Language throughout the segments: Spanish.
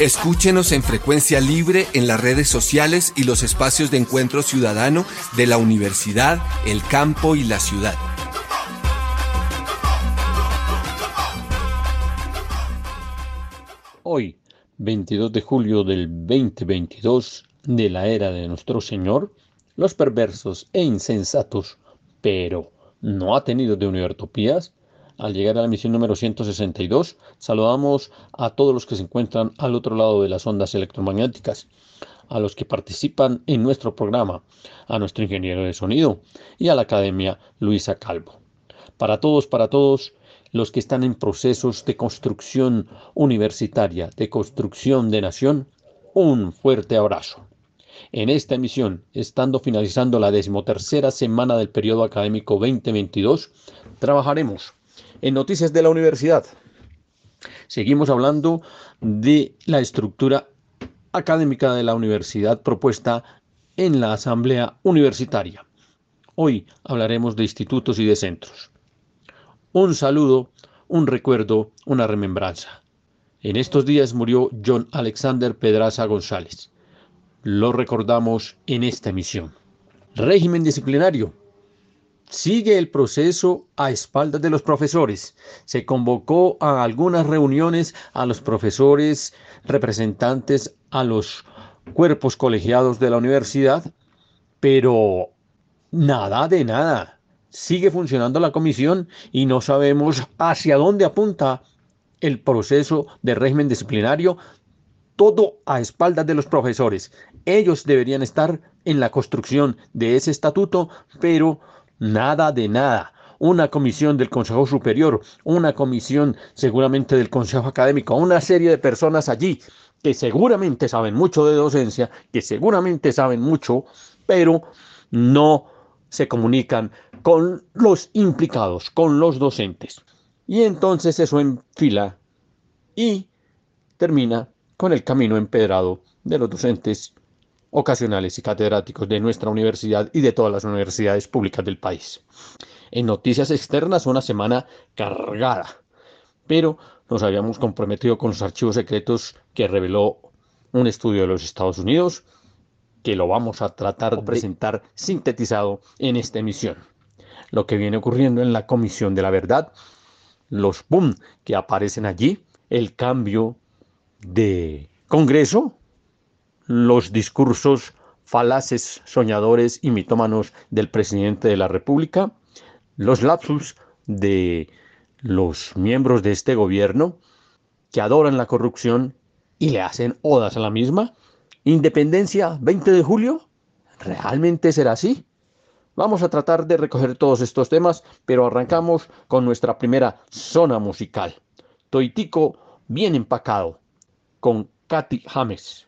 Escúchenos en frecuencia libre en las redes sociales y los espacios de encuentro ciudadano de la universidad, el campo y la ciudad. Hoy, 22 de julio del 2022 de la era de nuestro Señor, los perversos e insensatos, pero no ha tenido de Univertopías, al llegar a la misión número 162, saludamos a todos los que se encuentran al otro lado de las ondas electromagnéticas, a los que participan en nuestro programa, a nuestro ingeniero de sonido y a la Academia Luisa Calvo. Para todos, para todos los que están en procesos de construcción universitaria, de construcción de nación, un fuerte abrazo. En esta emisión, estando finalizando la decimotercera semana del periodo académico 2022, trabajaremos en Noticias de la Universidad. Seguimos hablando de la estructura académica de la universidad propuesta en la Asamblea Universitaria. Hoy hablaremos de institutos y de centros. Un saludo, un recuerdo, una remembranza. En estos días murió John Alexander Pedraza González. Lo recordamos en esta emisión. Régimen disciplinario Sigue el proceso a espaldas de los profesores. Se convocó a algunas reuniones a los profesores representantes a los cuerpos colegiados de la universidad, pero nada de nada. Sigue funcionando la comisión y no sabemos hacia dónde apunta el proceso de régimen disciplinario, todo a espaldas de los profesores. Ellos deberían estar en la construcción de ese estatuto, pero Nada de nada. Una comisión del Consejo Superior, una comisión seguramente del Consejo Académico, una serie de personas allí que seguramente saben mucho de docencia, que seguramente saben mucho, pero no se comunican con los implicados, con los docentes. Y entonces eso enfila y termina con el camino empedrado de los docentes ocasionales y catedráticos de nuestra universidad y de todas las universidades públicas del país. En noticias externas, una semana cargada, pero nos habíamos comprometido con los archivos secretos que reveló un estudio de los Estados Unidos, que lo vamos a tratar de presentar sintetizado en esta emisión. Lo que viene ocurriendo en la Comisión de la Verdad, los boom que aparecen allí, el cambio de Congreso, los discursos falaces, soñadores y mitómanos del presidente de la República, los lapsus de los miembros de este gobierno que adoran la corrupción y le hacen odas a la misma. Independencia 20 de julio, ¿realmente será así? Vamos a tratar de recoger todos estos temas, pero arrancamos con nuestra primera zona musical. Toitico bien empacado, con Katy James.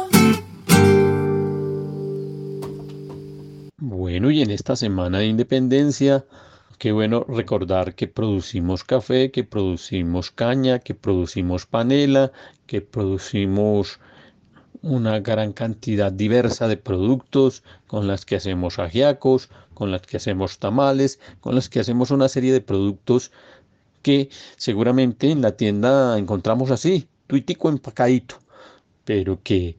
Y en esta semana de independencia, qué bueno recordar que producimos café, que producimos caña, que producimos panela, que producimos una gran cantidad diversa de productos con las que hacemos ajiacos, con las que hacemos tamales, con las que hacemos una serie de productos que seguramente en la tienda encontramos así, tuitico empacadito, pero que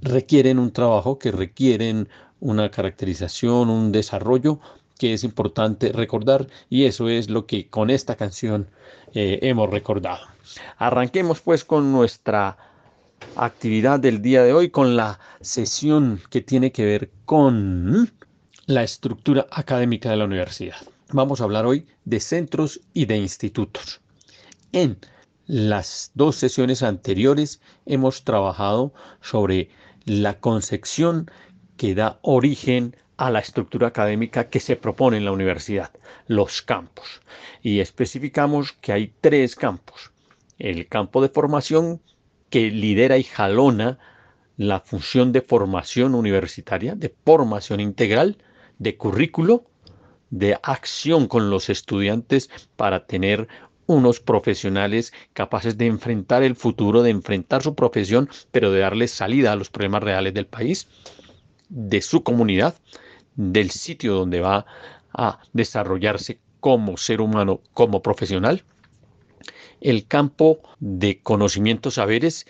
requieren un trabajo, que requieren una caracterización, un desarrollo que es importante recordar y eso es lo que con esta canción eh, hemos recordado. Arranquemos pues con nuestra actividad del día de hoy, con la sesión que tiene que ver con la estructura académica de la universidad vamos a hablar hoy de centros y de institutos. En las dos sesiones anteriores hemos trabajado sobre la concepción que da origen a la estructura académica que se propone en la universidad, los campos. Y especificamos que hay tres campos. El campo de formación que lidera y jalona la función de formación universitaria, de formación integral, de currículo de acción con los estudiantes para tener unos profesionales capaces de enfrentar el futuro, de enfrentar su profesión, pero de darles salida a los problemas reales del país, de su comunidad, del sitio donde va a desarrollarse como ser humano, como profesional. El campo de conocimientos saberes,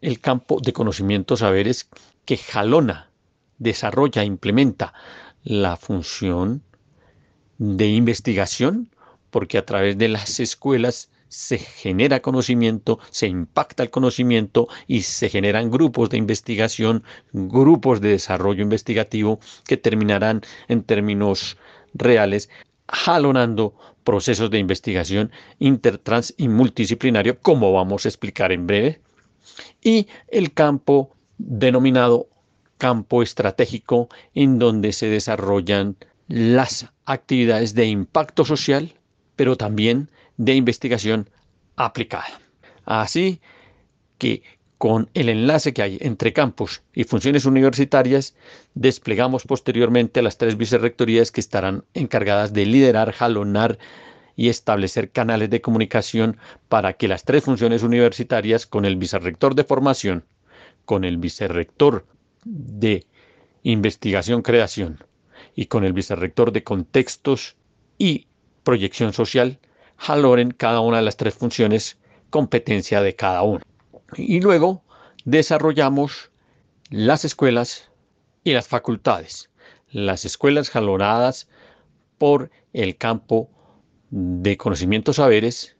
el campo de conocimientos saberes que jalona, desarrolla, implementa la función de investigación, porque a través de las escuelas se genera conocimiento, se impacta el conocimiento y se generan grupos de investigación, grupos de desarrollo investigativo que terminarán en términos reales jalonando procesos de investigación intertrans y multidisciplinario, como vamos a explicar en breve, y el campo denominado campo estratégico, en donde se desarrollan las actividades de impacto social, pero también de investigación aplicada. Así que con el enlace que hay entre campus y funciones universitarias, desplegamos posteriormente las tres vicerrectorías que estarán encargadas de liderar, jalonar y establecer canales de comunicación para que las tres funciones universitarias, con el vicerrector de formación, con el vicerrector de investigación-creación y con el vicerrector de contextos y proyección social, jaloren cada una de las tres funciones, competencia de cada uno. Y luego desarrollamos las escuelas y las facultades. Las escuelas jalonadas por el campo de conocimientos saberes,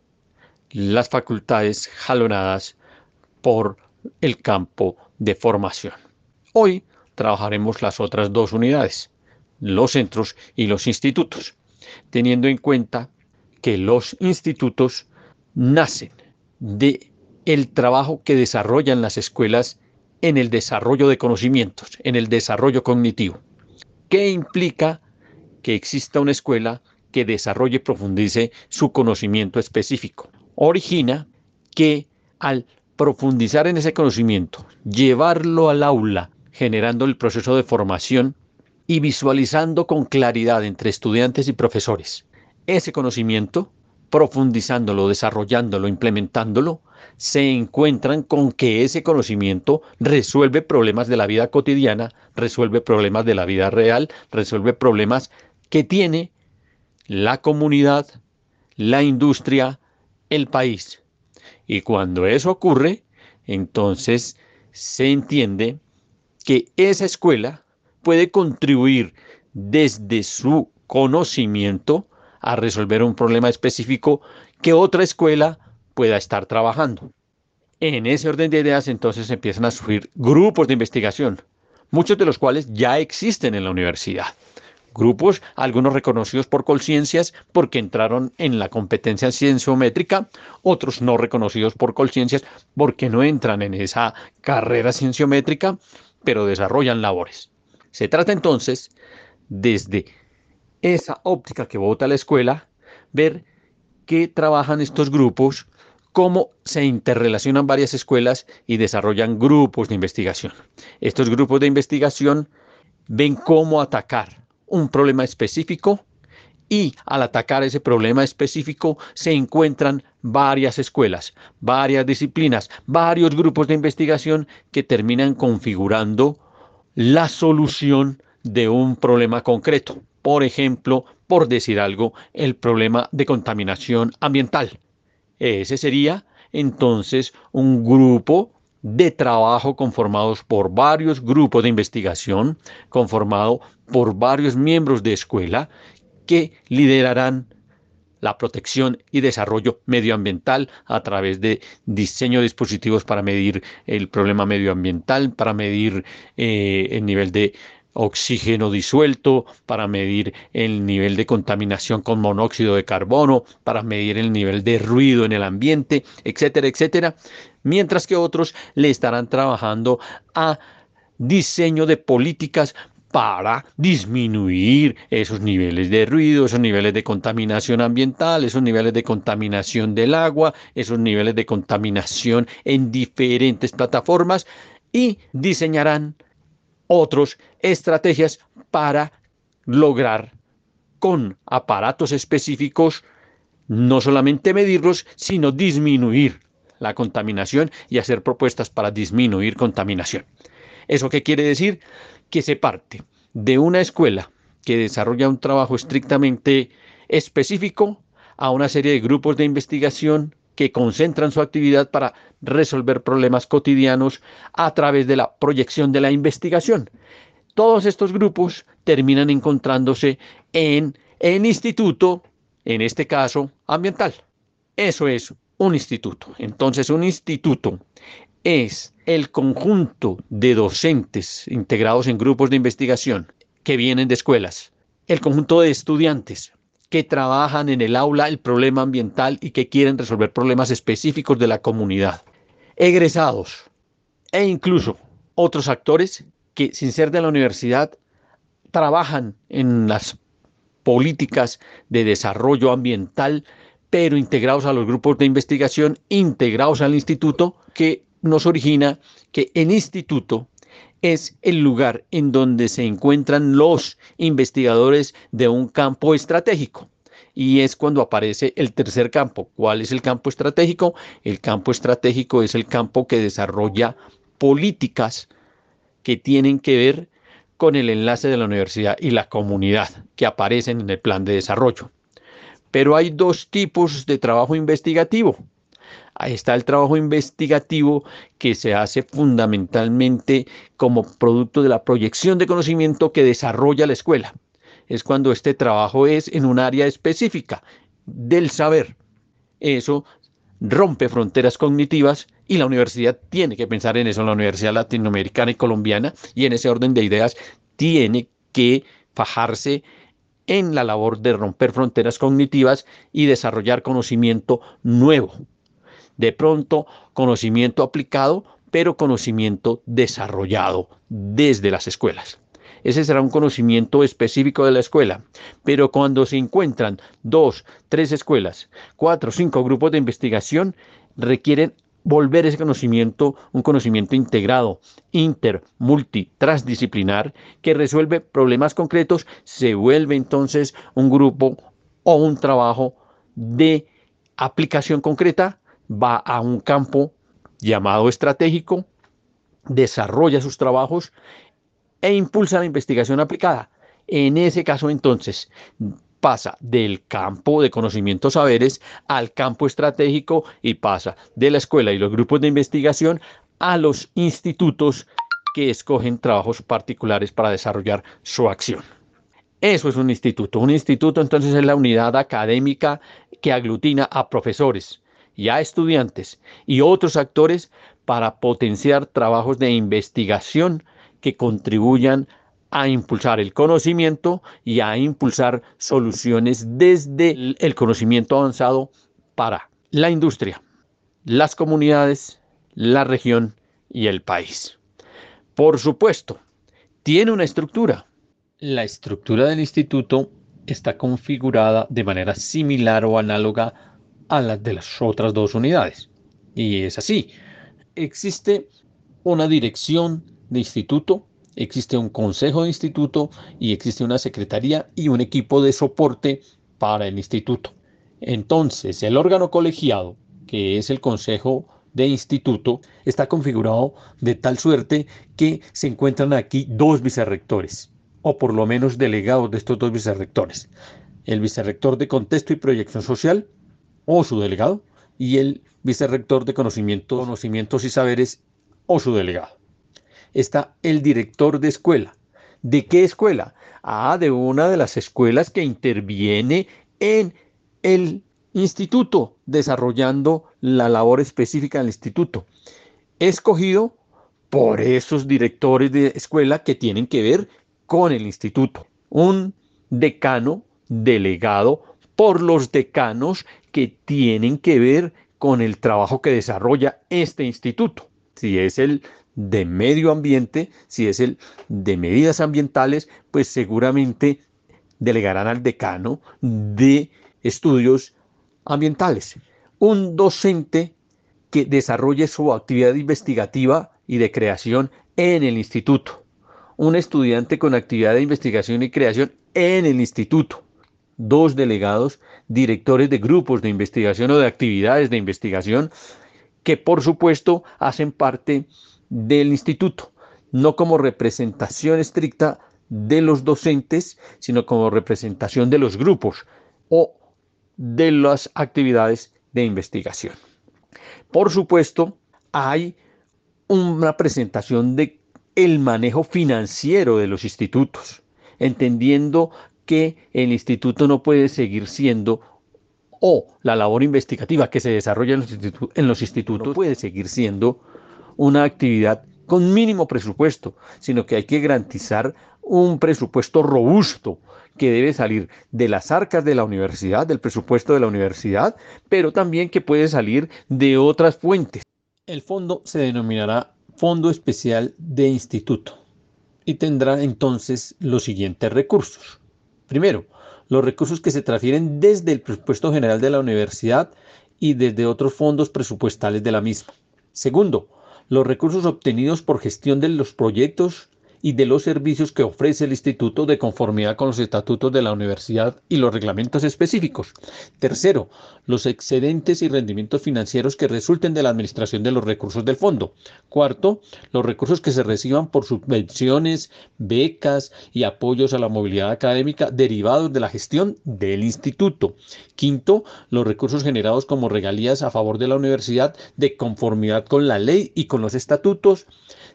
las facultades jalonadas por el campo de formación. Hoy trabajaremos las otras dos unidades, los centros y los institutos, teniendo en cuenta que los institutos nacen de el trabajo que desarrollan las escuelas en el desarrollo de conocimientos, en el desarrollo cognitivo. ¿Qué implica que exista una escuela que desarrolle y profundice su conocimiento específico? Origina que al profundizar en ese conocimiento, llevarlo al aula, generando el proceso de formación, y visualizando con claridad entre estudiantes y profesores ese conocimiento, profundizándolo, desarrollándolo, implementándolo, se encuentran con que ese conocimiento resuelve problemas de la vida cotidiana, resuelve problemas de la vida real, resuelve problemas que tiene la comunidad, la industria, el país. Y cuando eso ocurre, entonces se entiende que esa escuela puede contribuir desde su conocimiento a resolver un problema específico que otra escuela pueda estar trabajando. En ese orden de ideas entonces empiezan a surgir grupos de investigación, muchos de los cuales ya existen en la universidad. Grupos, algunos reconocidos por Colciencias porque entraron en la competencia cienciométrica, otros no reconocidos por Colciencias porque no entran en esa carrera cienciométrica, pero desarrollan labores. Se trata entonces, desde esa óptica que vota la escuela, ver qué trabajan estos grupos, cómo se interrelacionan varias escuelas y desarrollan grupos de investigación. Estos grupos de investigación ven cómo atacar un problema específico y al atacar ese problema específico se encuentran varias escuelas, varias disciplinas, varios grupos de investigación que terminan configurando la solución de un problema concreto. Por ejemplo, por decir algo, el problema de contaminación ambiental. Ese sería entonces un grupo de trabajo conformados por varios grupos de investigación, conformado por varios miembros de escuela que liderarán la protección y desarrollo medioambiental a través de diseño de dispositivos para medir el problema medioambiental, para medir eh, el nivel de oxígeno disuelto, para medir el nivel de contaminación con monóxido de carbono, para medir el nivel de ruido en el ambiente, etcétera, etcétera, mientras que otros le estarán trabajando a diseño de políticas para disminuir esos niveles de ruido, esos niveles de contaminación ambiental, esos niveles de contaminación del agua, esos niveles de contaminación en diferentes plataformas y diseñarán otras estrategias para lograr con aparatos específicos no solamente medirlos, sino disminuir la contaminación y hacer propuestas para disminuir contaminación. ¿Eso qué quiere decir? que se parte de una escuela que desarrolla un trabajo estrictamente específico a una serie de grupos de investigación que concentran su actividad para resolver problemas cotidianos a través de la proyección de la investigación. Todos estos grupos terminan encontrándose en el instituto, en este caso ambiental. Eso es un instituto. Entonces, un instituto es el conjunto de docentes integrados en grupos de investigación que vienen de escuelas, el conjunto de estudiantes que trabajan en el aula el problema ambiental y que quieren resolver problemas específicos de la comunidad, egresados e incluso otros actores que sin ser de la universidad trabajan en las políticas de desarrollo ambiental, pero integrados a los grupos de investigación, integrados al instituto, que nos origina que el instituto es el lugar en donde se encuentran los investigadores de un campo estratégico. Y es cuando aparece el tercer campo. ¿Cuál es el campo estratégico? El campo estratégico es el campo que desarrolla políticas que tienen que ver con el enlace de la universidad y la comunidad que aparecen en el plan de desarrollo. Pero hay dos tipos de trabajo investigativo. Ahí está el trabajo investigativo que se hace fundamentalmente como producto de la proyección de conocimiento que desarrolla la escuela. Es cuando este trabajo es en un área específica del saber. Eso rompe fronteras cognitivas y la universidad tiene que pensar en eso, la Universidad Latinoamericana y Colombiana, y en ese orden de ideas tiene que fajarse en la labor de romper fronteras cognitivas y desarrollar conocimiento nuevo, de pronto conocimiento aplicado, pero conocimiento desarrollado desde las escuelas. Ese será un conocimiento específico de la escuela. Pero cuando se encuentran dos, tres escuelas, cuatro, cinco grupos de investigación, requieren volver ese conocimiento un conocimiento integrado, inter, multi, transdisciplinar, que resuelve problemas concretos, se vuelve entonces un grupo o un trabajo de aplicación concreta, va a un campo llamado estratégico, desarrolla sus trabajos e impulsa la investigación aplicada. En ese caso entonces pasa del campo de conocimientos saberes al campo estratégico y pasa de la escuela y los grupos de investigación a los institutos que escogen trabajos particulares para desarrollar su acción. Eso es un instituto. Un instituto entonces es la unidad académica que aglutina a profesores y a estudiantes y otros actores para potenciar trabajos de investigación que contribuyan a impulsar el conocimiento y a impulsar soluciones desde el conocimiento avanzado para la industria, las comunidades, la región y el país. Por supuesto, tiene una estructura. La estructura del instituto está configurada de manera similar o análoga a la de las otras dos unidades. Y es así. Existe una dirección de instituto existe un consejo de instituto y existe una secretaría y un equipo de soporte para el instituto. Entonces, el órgano colegiado, que es el consejo de instituto, está configurado de tal suerte que se encuentran aquí dos vicerrectores, o por lo menos delegados de estos dos vicerrectores. El vicerrector de contexto y proyección social, o su delegado, y el vicerrector de conocimientos, conocimientos y saberes, o su delegado está el director de escuela. ¿De qué escuela? Ah, de una de las escuelas que interviene en el instituto, desarrollando la labor específica del instituto. Escogido por esos directores de escuela que tienen que ver con el instituto. Un decano delegado por los decanos que tienen que ver con el trabajo que desarrolla este instituto. Si es el de medio ambiente, si es el de medidas ambientales, pues seguramente delegarán al decano de estudios ambientales. Un docente que desarrolle su actividad investigativa y de creación en el instituto. Un estudiante con actividad de investigación y creación en el instituto. Dos delegados, directores de grupos de investigación o de actividades de investigación que por supuesto hacen parte del instituto, no como representación estricta de los docentes, sino como representación de los grupos o de las actividades de investigación. Por supuesto, hay una presentación de el manejo financiero de los institutos, entendiendo que el instituto no puede seguir siendo o la labor investigativa que se desarrolla en los, en los institutos no puede seguir siendo una actividad con mínimo presupuesto, sino que hay que garantizar un presupuesto robusto que debe salir de las arcas de la universidad, del presupuesto de la universidad, pero también que puede salir de otras fuentes. El fondo se denominará Fondo Especial de Instituto y tendrá entonces los siguientes recursos. Primero, los recursos que se transfieren desde el presupuesto general de la universidad y desde otros fondos presupuestales de la misma. Segundo, los recursos obtenidos por gestión de los proyectos y de los servicios que ofrece el instituto de conformidad con los estatutos de la universidad y los reglamentos específicos. Tercero, los excedentes y rendimientos financieros que resulten de la administración de los recursos del fondo. Cuarto, los recursos que se reciban por subvenciones, becas y apoyos a la movilidad académica derivados de la gestión del instituto. Quinto, los recursos generados como regalías a favor de la universidad de conformidad con la ley y con los estatutos.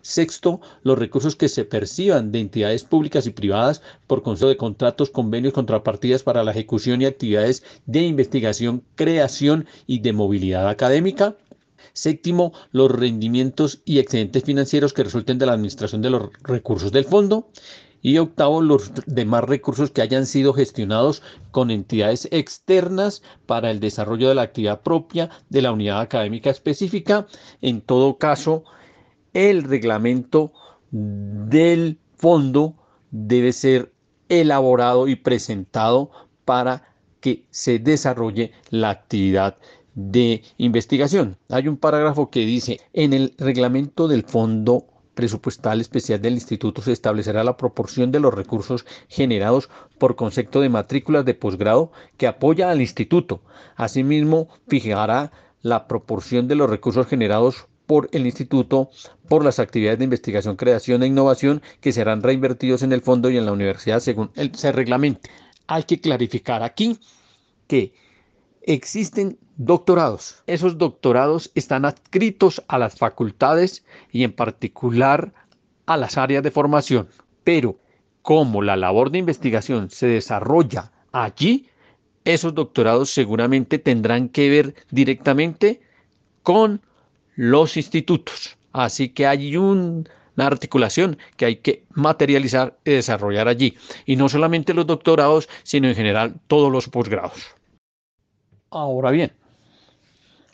Sexto, los recursos que se perciban de entidades públicas y privadas por concepto de contratos, convenios, contrapartidas para la ejecución y actividades de investigación, creación y de movilidad académica. Séptimo, los rendimientos y excedentes financieros que resulten de la administración de los recursos del fondo. Y octavo, los demás recursos que hayan sido gestionados con entidades externas para el desarrollo de la actividad propia de la unidad académica específica. En todo caso, el reglamento del fondo debe ser elaborado y presentado para que se desarrolle la actividad de investigación. Hay un parágrafo que dice, en el reglamento del Fondo presupuestal especial del instituto se establecerá la proporción de los recursos generados por concepto de matrículas de posgrado que apoya al instituto. Asimismo, fijará la proporción de los recursos generados por el instituto por las actividades de investigación, creación e innovación que serán reinvertidos en el fondo y en la universidad según el, se reglamente. Hay que clarificar aquí que existen doctorados. Esos doctorados están adscritos a las facultades y en particular a las áreas de formación. Pero como la labor de investigación se desarrolla allí, esos doctorados seguramente tendrán que ver directamente con los institutos. Así que hay una articulación que hay que materializar y desarrollar allí. Y no solamente los doctorados, sino en general todos los posgrados. Ahora bien,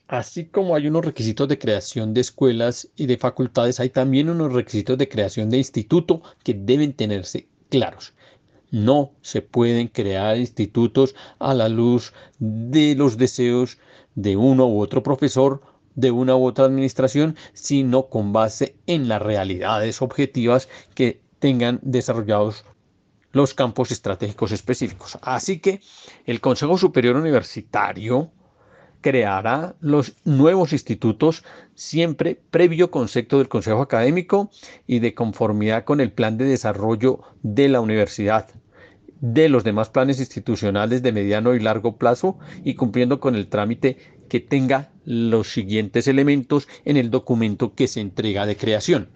Así como hay unos requisitos de creación de escuelas y de facultades, hay también unos requisitos de creación de instituto que deben tenerse claros. No se pueden crear institutos a la luz de los deseos de uno u otro profesor, de una u otra administración, sino con base en las realidades objetivas que tengan desarrollados los campos estratégicos específicos. Así que el Consejo Superior Universitario creará los nuevos institutos siempre previo concepto del Consejo Académico y de conformidad con el plan de desarrollo de la universidad, de los demás planes institucionales de mediano y largo plazo y cumpliendo con el trámite que tenga los siguientes elementos en el documento que se entrega de creación.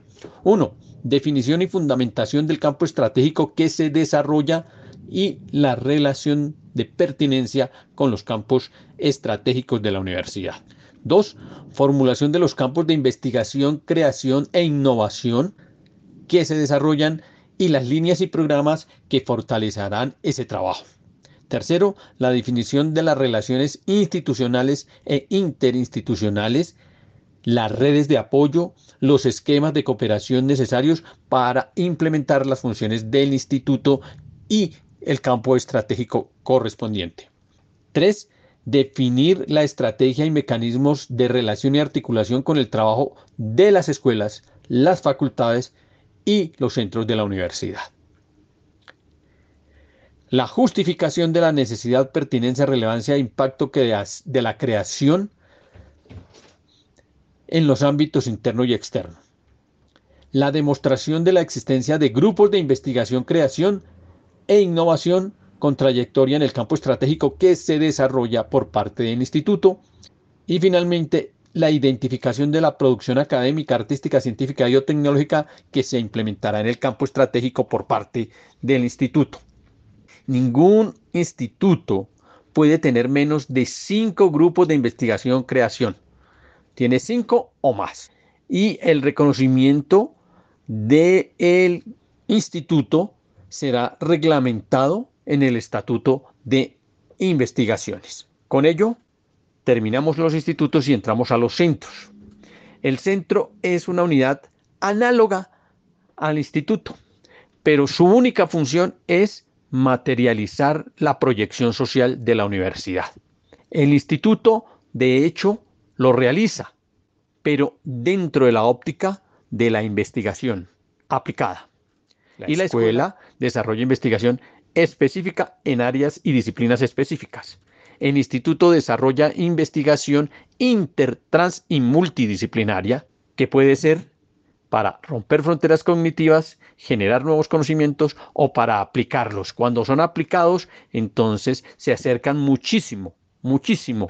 1. Definición y fundamentación del campo estratégico que se desarrolla y la relación de pertinencia con los campos estratégicos de la universidad. Dos, formulación de los campos de investigación, creación e innovación que se desarrollan y las líneas y programas que fortalecerán ese trabajo. Tercero, la definición de las relaciones institucionales e interinstitucionales, las redes de apoyo, los esquemas de cooperación necesarios para implementar las funciones del instituto y el campo estratégico correspondiente. 3. Definir la estrategia y mecanismos de relación y articulación con el trabajo de las escuelas, las facultades y los centros de la universidad. La justificación de la necesidad, pertinencia, relevancia e impacto de la creación en los ámbitos interno y externo. La demostración de la existencia de grupos de investigación, creación e innovación con trayectoria en el campo estratégico que se desarrolla por parte del instituto. Y finalmente, la identificación de la producción académica, artística, científica y tecnológica que se implementará en el campo estratégico por parte del instituto. Ningún instituto puede tener menos de cinco grupos de investigación-creación. Tiene cinco o más. Y el reconocimiento del instituto será reglamentado en el Estatuto de Investigaciones. Con ello, terminamos los institutos y entramos a los centros. El centro es una unidad análoga al instituto, pero su única función es materializar la proyección social de la universidad. El instituto, de hecho, lo realiza, pero dentro de la óptica de la investigación aplicada y la escuela desarrolla investigación específica en áreas y disciplinas específicas. El instituto desarrolla investigación inter, trans y multidisciplinaria que puede ser para romper fronteras cognitivas, generar nuevos conocimientos o para aplicarlos. Cuando son aplicados, entonces se acercan muchísimo, muchísimo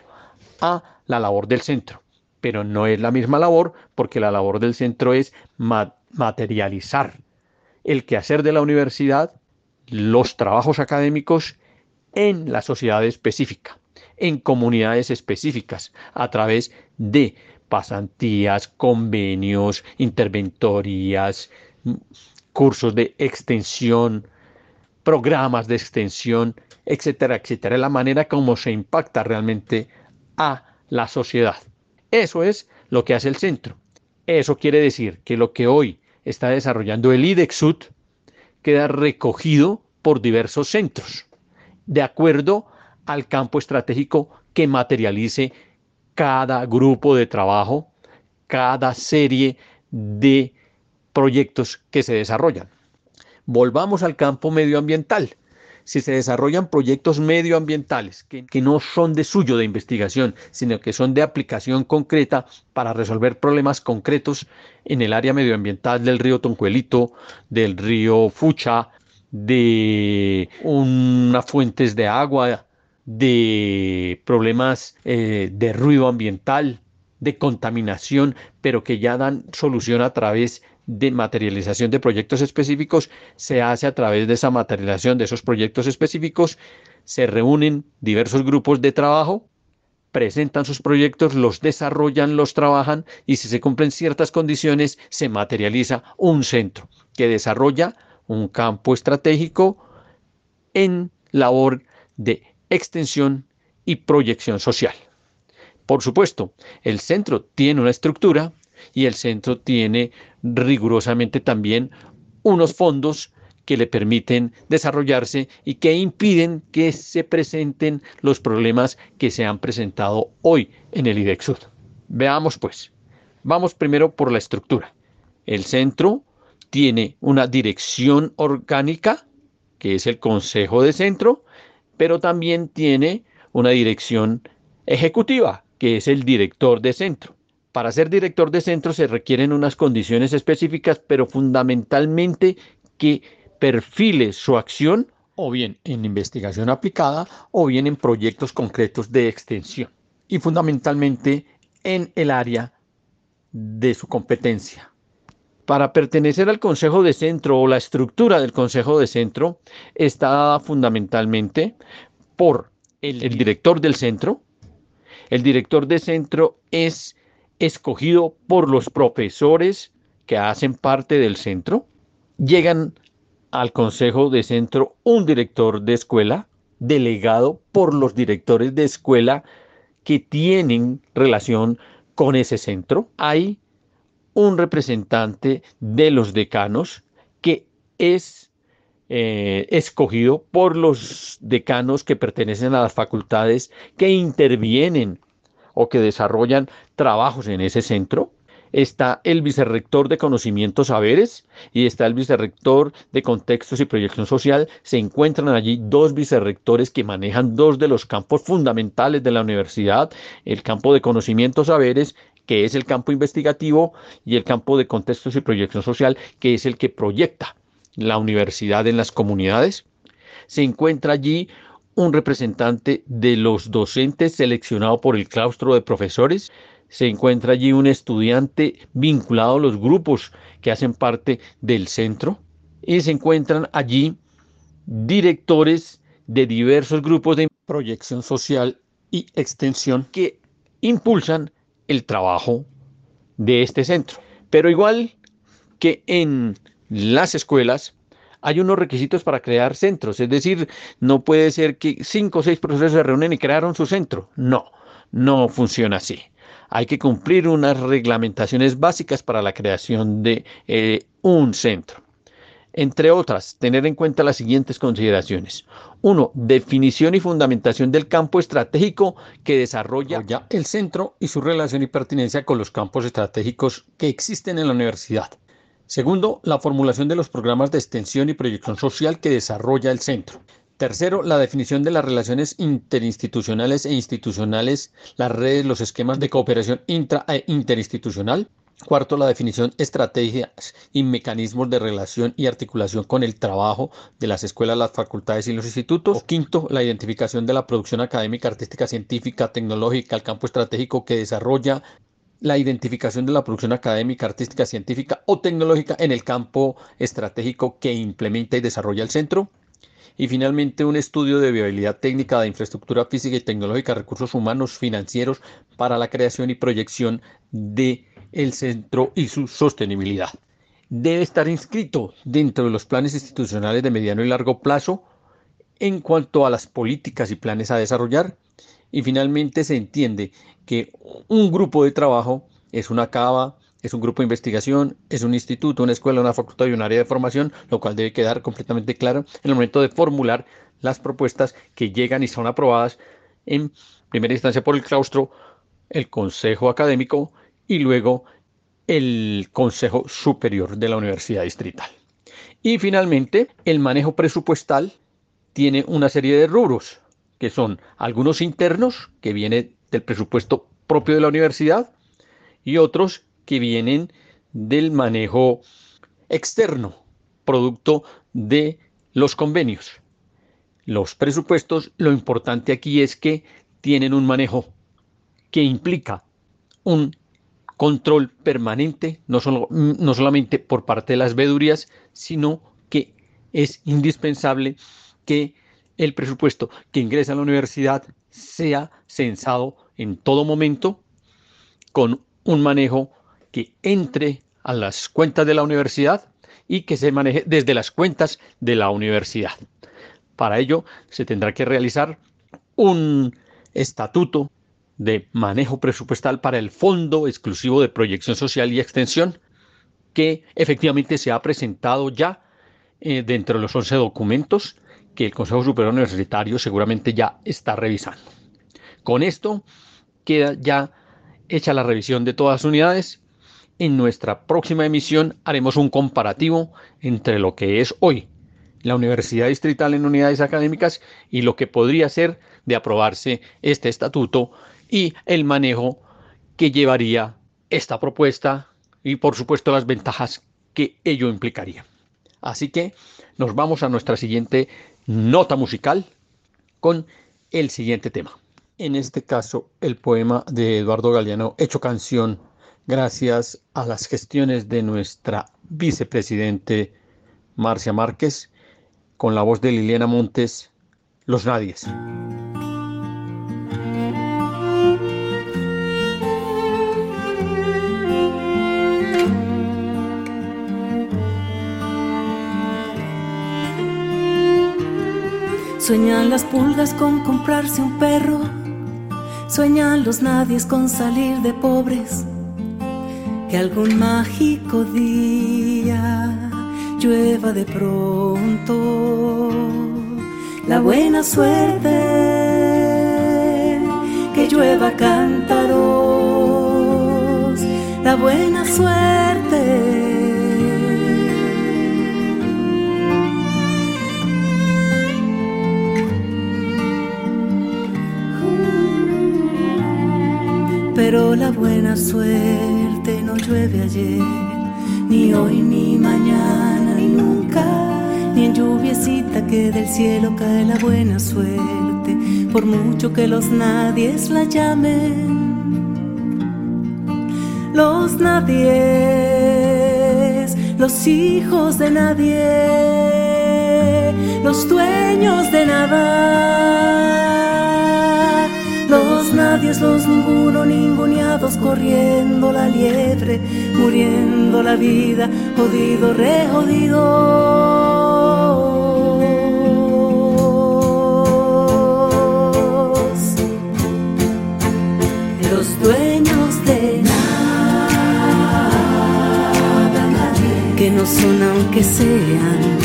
a la labor del centro. Pero no es la misma labor porque la labor del centro es materializar el quehacer de la universidad, los trabajos académicos en la sociedad específica, en comunidades específicas, a través de pasantías, convenios, interventorías, cursos de extensión, programas de extensión, etcétera, etcétera. La manera como se impacta realmente a la sociedad. Eso es lo que hace el centro. Eso quiere decir que lo que hoy está desarrollando el IDEXUT queda recogido por diversos centros, de acuerdo al campo estratégico que materialice cada grupo de trabajo, cada serie de proyectos que se desarrollan. Volvamos al campo medioambiental. Si se desarrollan proyectos medioambientales que, que, no son de suyo de investigación, sino que son de aplicación concreta para resolver problemas concretos en el área medioambiental del río Toncuelito, del río Fucha, de unas fuentes de agua, de problemas eh, de ruido ambiental, de contaminación, pero que ya dan solución a través de materialización de proyectos específicos, se hace a través de esa materialización de esos proyectos específicos, se reúnen diversos grupos de trabajo, presentan sus proyectos, los desarrollan, los trabajan y si se cumplen ciertas condiciones, se materializa un centro que desarrolla un campo estratégico en labor de extensión y proyección social. Por supuesto, el centro tiene una estructura y el centro tiene rigurosamente también unos fondos que le permiten desarrollarse y que impiden que se presenten los problemas que se han presentado hoy en el IDEXUD. Veamos pues, vamos primero por la estructura. El centro tiene una dirección orgánica, que es el Consejo de Centro, pero también tiene una dirección ejecutiva, que es el director de centro. Para ser director de centro se requieren unas condiciones específicas, pero fundamentalmente que perfile su acción o bien en investigación aplicada o bien en proyectos concretos de extensión y fundamentalmente en el área de su competencia. Para pertenecer al Consejo de Centro o la estructura del Consejo de Centro está dada fundamentalmente por el, el director del centro. El director de centro es escogido por los profesores que hacen parte del centro. Llegan al Consejo de Centro un director de escuela delegado por los directores de escuela que tienen relación con ese centro. Hay un representante de los decanos que es eh, escogido por los decanos que pertenecen a las facultades que intervienen o que desarrollan trabajos en ese centro. Está el vicerrector de conocimientos saberes y está el vicerrector de contextos y proyección social. Se encuentran allí dos vicerrectores que manejan dos de los campos fundamentales de la universidad, el campo de conocimientos saberes que es el campo investigativo, y el campo de contextos y proyección social, que es el que proyecta la universidad en las comunidades. Se encuentra allí un representante de los docentes seleccionado por el claustro de profesores. Se encuentra allí un estudiante vinculado a los grupos que hacen parte del centro. Y se encuentran allí directores de diversos grupos de proyección social y extensión que impulsan el trabajo de este centro. Pero igual que en las escuelas, hay unos requisitos para crear centros. Es decir, no puede ser que cinco o seis profesores se reúnen y crearon su centro. No, no funciona así. Hay que cumplir unas reglamentaciones básicas para la creación de eh, un centro. Entre otras, tener en cuenta las siguientes consideraciones. Uno, definición y fundamentación del campo estratégico que desarrolla el centro y su relación y pertinencia con los campos estratégicos que existen en la universidad. Segundo, la formulación de los programas de extensión y proyección social que desarrolla el centro. Tercero, la definición de las relaciones interinstitucionales e institucionales, las redes, los esquemas de cooperación intra e interinstitucional. Cuarto, la definición, estrategias y mecanismos de relación y articulación con el trabajo de las escuelas, las facultades y los institutos. quinto, la identificación de la producción académica, artística, científica, tecnológica, el campo estratégico que desarrolla la identificación de la producción académica, artística, científica o tecnológica en el campo estratégico que implementa y desarrolla el centro. Y finalmente, un estudio de viabilidad técnica de infraestructura física y tecnológica, recursos humanos, financieros para la creación y proyección de el centro y su sostenibilidad. Debe estar inscrito dentro de los planes institucionales de mediano y largo plazo en cuanto a las políticas y planes a desarrollar. Y finalmente se entiende que un grupo de trabajo es una cava, es un grupo de investigación, es un instituto, una escuela, una facultad y un área de formación, lo cual debe quedar completamente claro en el momento de formular las propuestas que llegan y son aprobadas en primera instancia por el claustro el Consejo Académico y luego el Consejo Superior de la Universidad Distrital. Y finalmente, el manejo presupuestal tiene una serie de rubros, que son algunos internos, que vienen del presupuesto propio de la universidad, y otros que vienen del manejo externo, producto de los convenios. Los presupuestos, lo importante aquí es que tienen un manejo que implica un control permanente, no, solo, no solamente por parte de las vedurías, sino que es indispensable que el presupuesto que ingresa a la universidad sea censado en todo momento con un manejo que entre a las cuentas de la universidad y que se maneje desde las cuentas de la universidad. Para ello se tendrá que realizar un estatuto de manejo presupuestal para el Fondo Exclusivo de Proyección Social y Extensión, que efectivamente se ha presentado ya eh, dentro de los 11 documentos que el Consejo Superior Universitario seguramente ya está revisando. Con esto queda ya hecha la revisión de todas las unidades. En nuestra próxima emisión haremos un comparativo entre lo que es hoy la Universidad Distrital en unidades académicas y lo que podría ser de aprobarse este estatuto y el manejo que llevaría esta propuesta y por supuesto las ventajas que ello implicaría. Así que nos vamos a nuestra siguiente nota musical con el siguiente tema. En este caso, el poema de Eduardo Galeano, hecho canción gracias a las gestiones de nuestra vicepresidente Marcia Márquez, con la voz de Liliana Montes, Los Nadies. Sueñan las pulgas con comprarse un perro, sueñan los nadies con salir de pobres, que algún mágico día llueva de pronto. La buena suerte, que llueva cántaros, la buena suerte Pero la buena suerte no llueve ayer, ni hoy, ni mañana, ni nunca, ni en lluviecita que del cielo cae la buena suerte, por mucho que los nadies la llamen. Los nadies, los hijos de nadie, los dueños de nada los nadies, los ninguno, ninguneados, corriendo la liebre, muriendo la vida, jodido, re jodido. Los dueños de nada, que no son aunque sean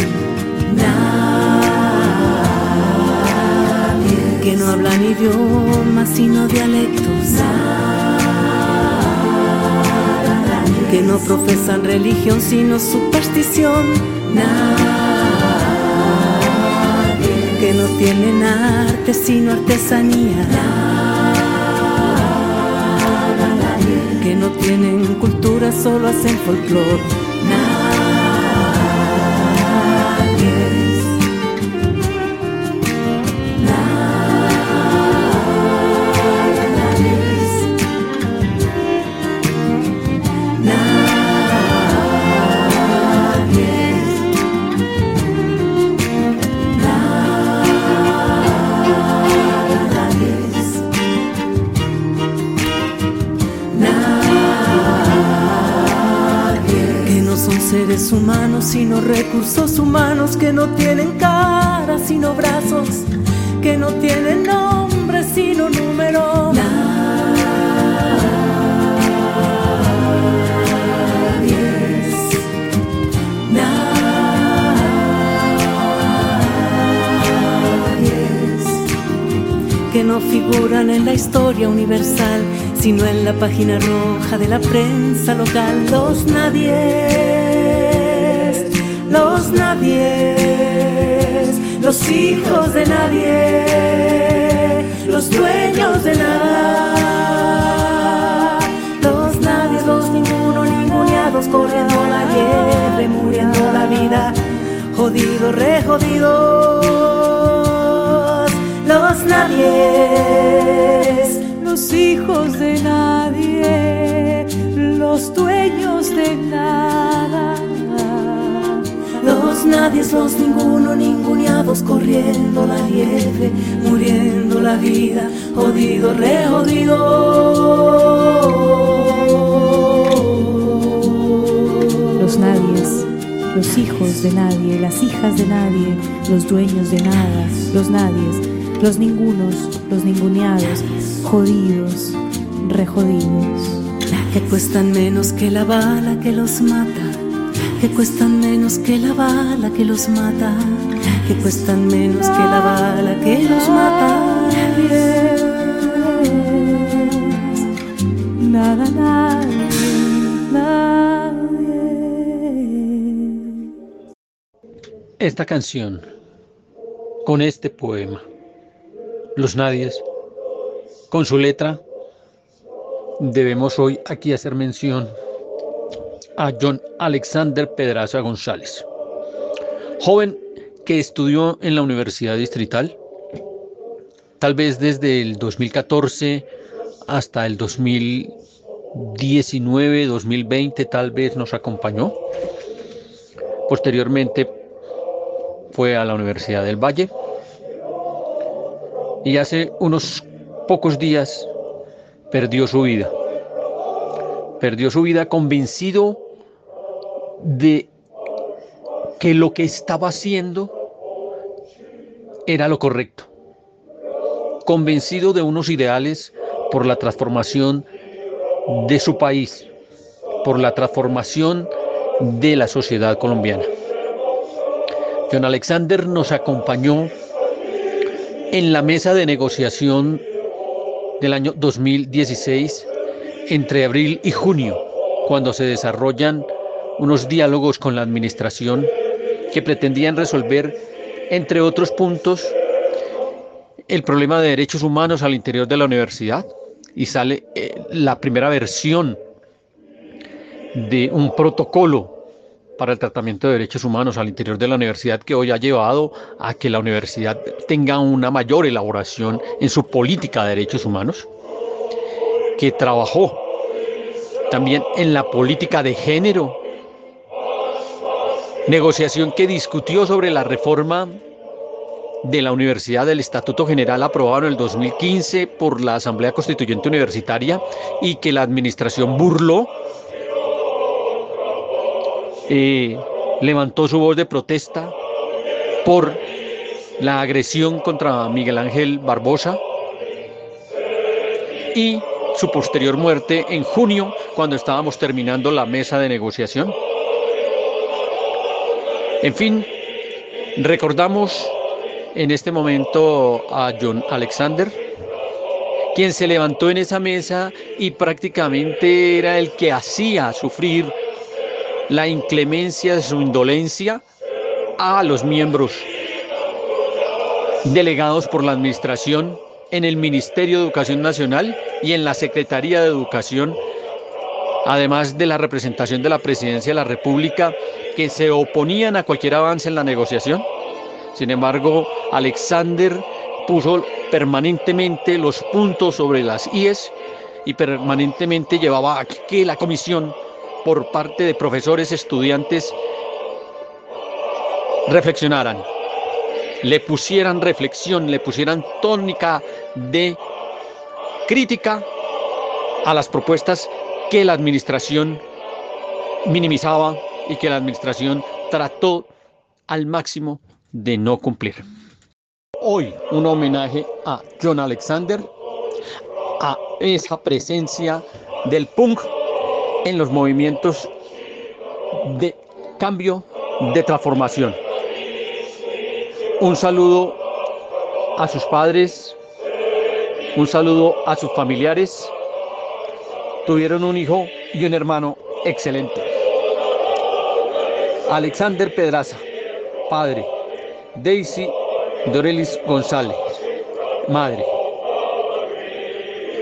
que no hablan idiomas sino dialectos, que no profesan religión sino superstición, que no tienen arte sino artesanía, que no tienen cultura solo hacen folclore. Sino recursos humanos que no tienen cara, sino brazos, que no tienen nombre, sino número. que no figuran en la historia universal, sino en la página roja de la prensa local. Los nadies, los nadies, los hijos de nadie, los dueños de nada. Los nadies, los ninguno, ninguneados, corriendo la liebre, muriendo la vida, jodido, re jodidos. Los nadies los hijos de nadie, los dueños de nada. Los nadies, los ninguno, ninguneados, corriendo la liebre, muriendo la vida, jodido, re jodido. Los nadies, los hijos de nadie, las hijas de nadie, los dueños de nada, los nadies, los ningunos, los ninguneados, jodidos, rejodidos. Que cuestan menos que la bala que los mata, que cuestan menos que la bala que los mata, que cuestan menos que la bala que los mata. Nada, nadie. Esta canción, con este poema, Los Nadies, con su letra, debemos hoy aquí hacer mención a John Alexander Pedraza González, joven que estudió en la Universidad Distrital, tal vez desde el 2014 hasta el 2019, 2020, tal vez nos acompañó. Posteriormente fue a la Universidad del Valle y hace unos pocos días perdió su vida. Perdió su vida convencido de que lo que estaba haciendo era lo correcto. Convencido de unos ideales por la transformación de su país, por la transformación de la sociedad colombiana. John Alexander nos acompañó en la mesa de negociación del año 2016 entre abril y junio, cuando se desarrollan unos diálogos con la administración que pretendían resolver, entre otros puntos, el problema de derechos humanos al interior de la universidad. Y sale eh, la primera versión de un protocolo para el tratamiento de derechos humanos al interior de la universidad que hoy ha llevado a que la universidad tenga una mayor elaboración en su política de derechos humanos, que trabajó también en la política de género, negociación que discutió sobre la reforma de la Universidad del Estatuto General aprobado en el 2015 por la Asamblea Constituyente Universitaria y que la administración burló eh, levantó su voz de protesta por la agresión contra Miguel Ángel Barbosa y su posterior muerte en junio cuando estábamos terminando la mesa de negociación. En fin, recordamos en este momento a John Alexander, quien se levantó en esa mesa y prácticamente era el que hacía sufrir la inclemencia de su indolencia a los miembros delegados por la Administración en el Ministerio de Educación Nacional y en la Secretaría de Educación, además de la representación de la Presidencia de la República, que se oponían a cualquier avance en la negociación. Sin embargo, Alexander puso permanentemente los puntos sobre las IES y permanentemente llevaba a que la comisión por parte de profesores, estudiantes, reflexionaran, le pusieran reflexión, le pusieran tónica de crítica a las propuestas que la administración minimizaba y que la administración trató al máximo de no cumplir. Hoy un homenaje a John Alexander, a esa presencia del punk en los movimientos de cambio, de transformación. Un saludo a sus padres, un saludo a sus familiares tuvieron un hijo y un hermano excelente. Alexander Pedraza, padre. Daisy Dorelis González, madre.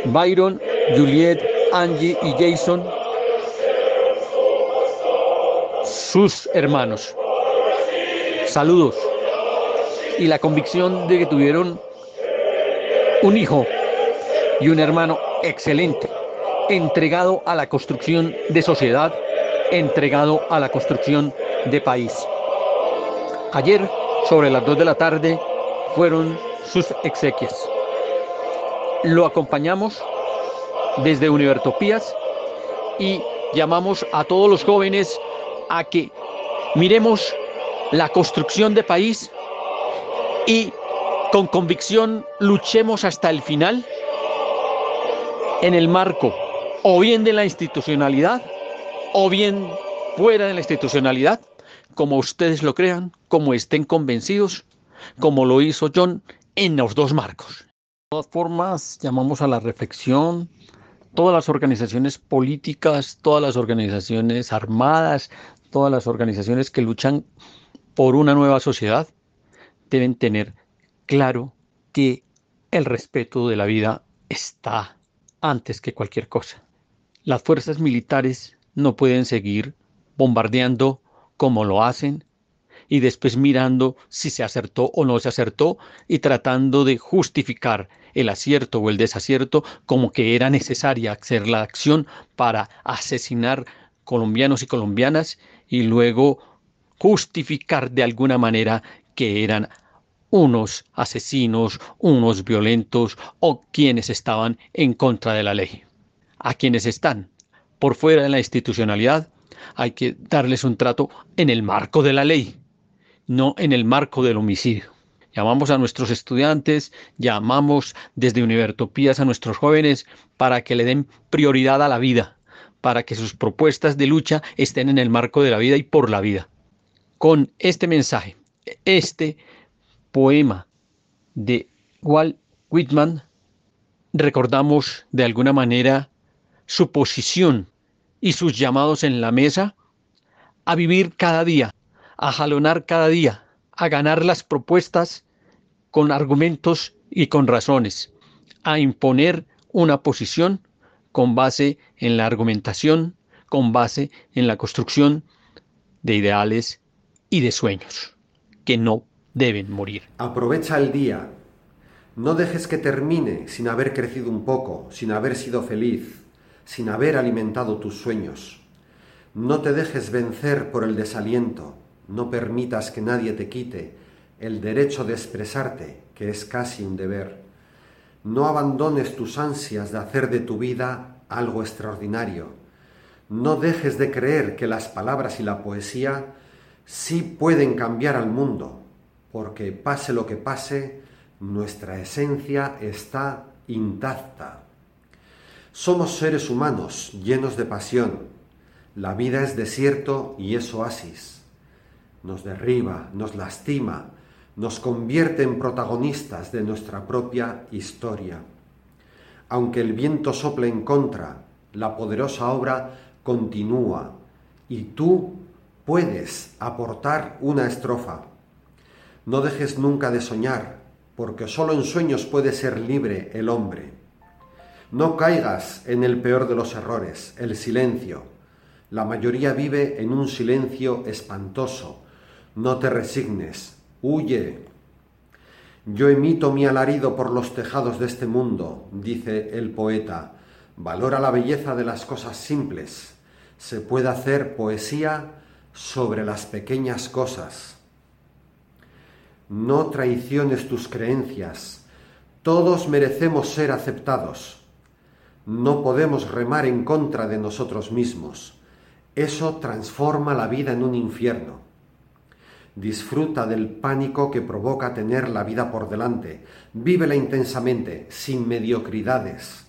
Byron, Juliet, Angie y Jason, sus hermanos. Saludos. Y la convicción de que tuvieron un hijo y un hermano excelente, entregado a la construcción de sociedad, entregado a la construcción de país. Ayer, sobre las 2 de la tarde, fueron sus exequias. Lo acompañamos desde Univertopías y llamamos a todos los jóvenes a que miremos la construcción de país y con convicción luchemos hasta el final en el marco o bien de la institucionalidad o bien fuera de la institucionalidad, como ustedes lo crean, como estén convencidos, como lo hizo John en los dos marcos. De todas formas, llamamos a la reflexión, todas las organizaciones políticas, todas las organizaciones armadas, todas las organizaciones que luchan por una nueva sociedad, deben tener claro que el respeto de la vida está antes que cualquier cosa. Las fuerzas militares no pueden seguir bombardeando como lo hacen y después mirando si se acertó o no se acertó y tratando de justificar el acierto o el desacierto como que era necesaria hacer la acción para asesinar colombianos y colombianas y luego justificar de alguna manera que eran unos asesinos, unos violentos o quienes estaban en contra de la ley. A quienes están por fuera de la institucionalidad hay que darles un trato en el marco de la ley, no en el marco del homicidio. Llamamos a nuestros estudiantes, llamamos desde Univertopías a nuestros jóvenes para que le den prioridad a la vida, para que sus propuestas de lucha estén en el marco de la vida y por la vida. Con este mensaje, este poema de Walt Whitman, recordamos de alguna manera su posición y sus llamados en la mesa a vivir cada día, a jalonar cada día, a ganar las propuestas con argumentos y con razones, a imponer una posición con base en la argumentación, con base en la construcción de ideales y de sueños que no deben morir. Aprovecha el día. No dejes que termine sin haber crecido un poco, sin haber sido feliz, sin haber alimentado tus sueños. No te dejes vencer por el desaliento, no permitas que nadie te quite el derecho de expresarte, que es casi un deber. No abandones tus ansias de hacer de tu vida algo extraordinario. No dejes de creer que las palabras y la poesía sí pueden cambiar al mundo, porque pase lo que pase, nuestra esencia está intacta. Somos seres humanos llenos de pasión. La vida es desierto y es oasis. Nos derriba, nos lastima, nos convierte en protagonistas de nuestra propia historia. Aunque el viento sople en contra, la poderosa obra continúa y tú puedes aportar una estrofa. No dejes nunca de soñar, porque solo en sueños puede ser libre el hombre. No caigas en el peor de los errores, el silencio. La mayoría vive en un silencio espantoso. No te resignes, huye. Yo emito mi alarido por los tejados de este mundo, dice el poeta. Valora la belleza de las cosas simples. Se puede hacer poesía sobre las pequeñas cosas. No traiciones tus creencias. Todos merecemos ser aceptados. No podemos remar en contra de nosotros mismos. Eso transforma la vida en un infierno. Disfruta del pánico que provoca tener la vida por delante. Vívela intensamente, sin mediocridades.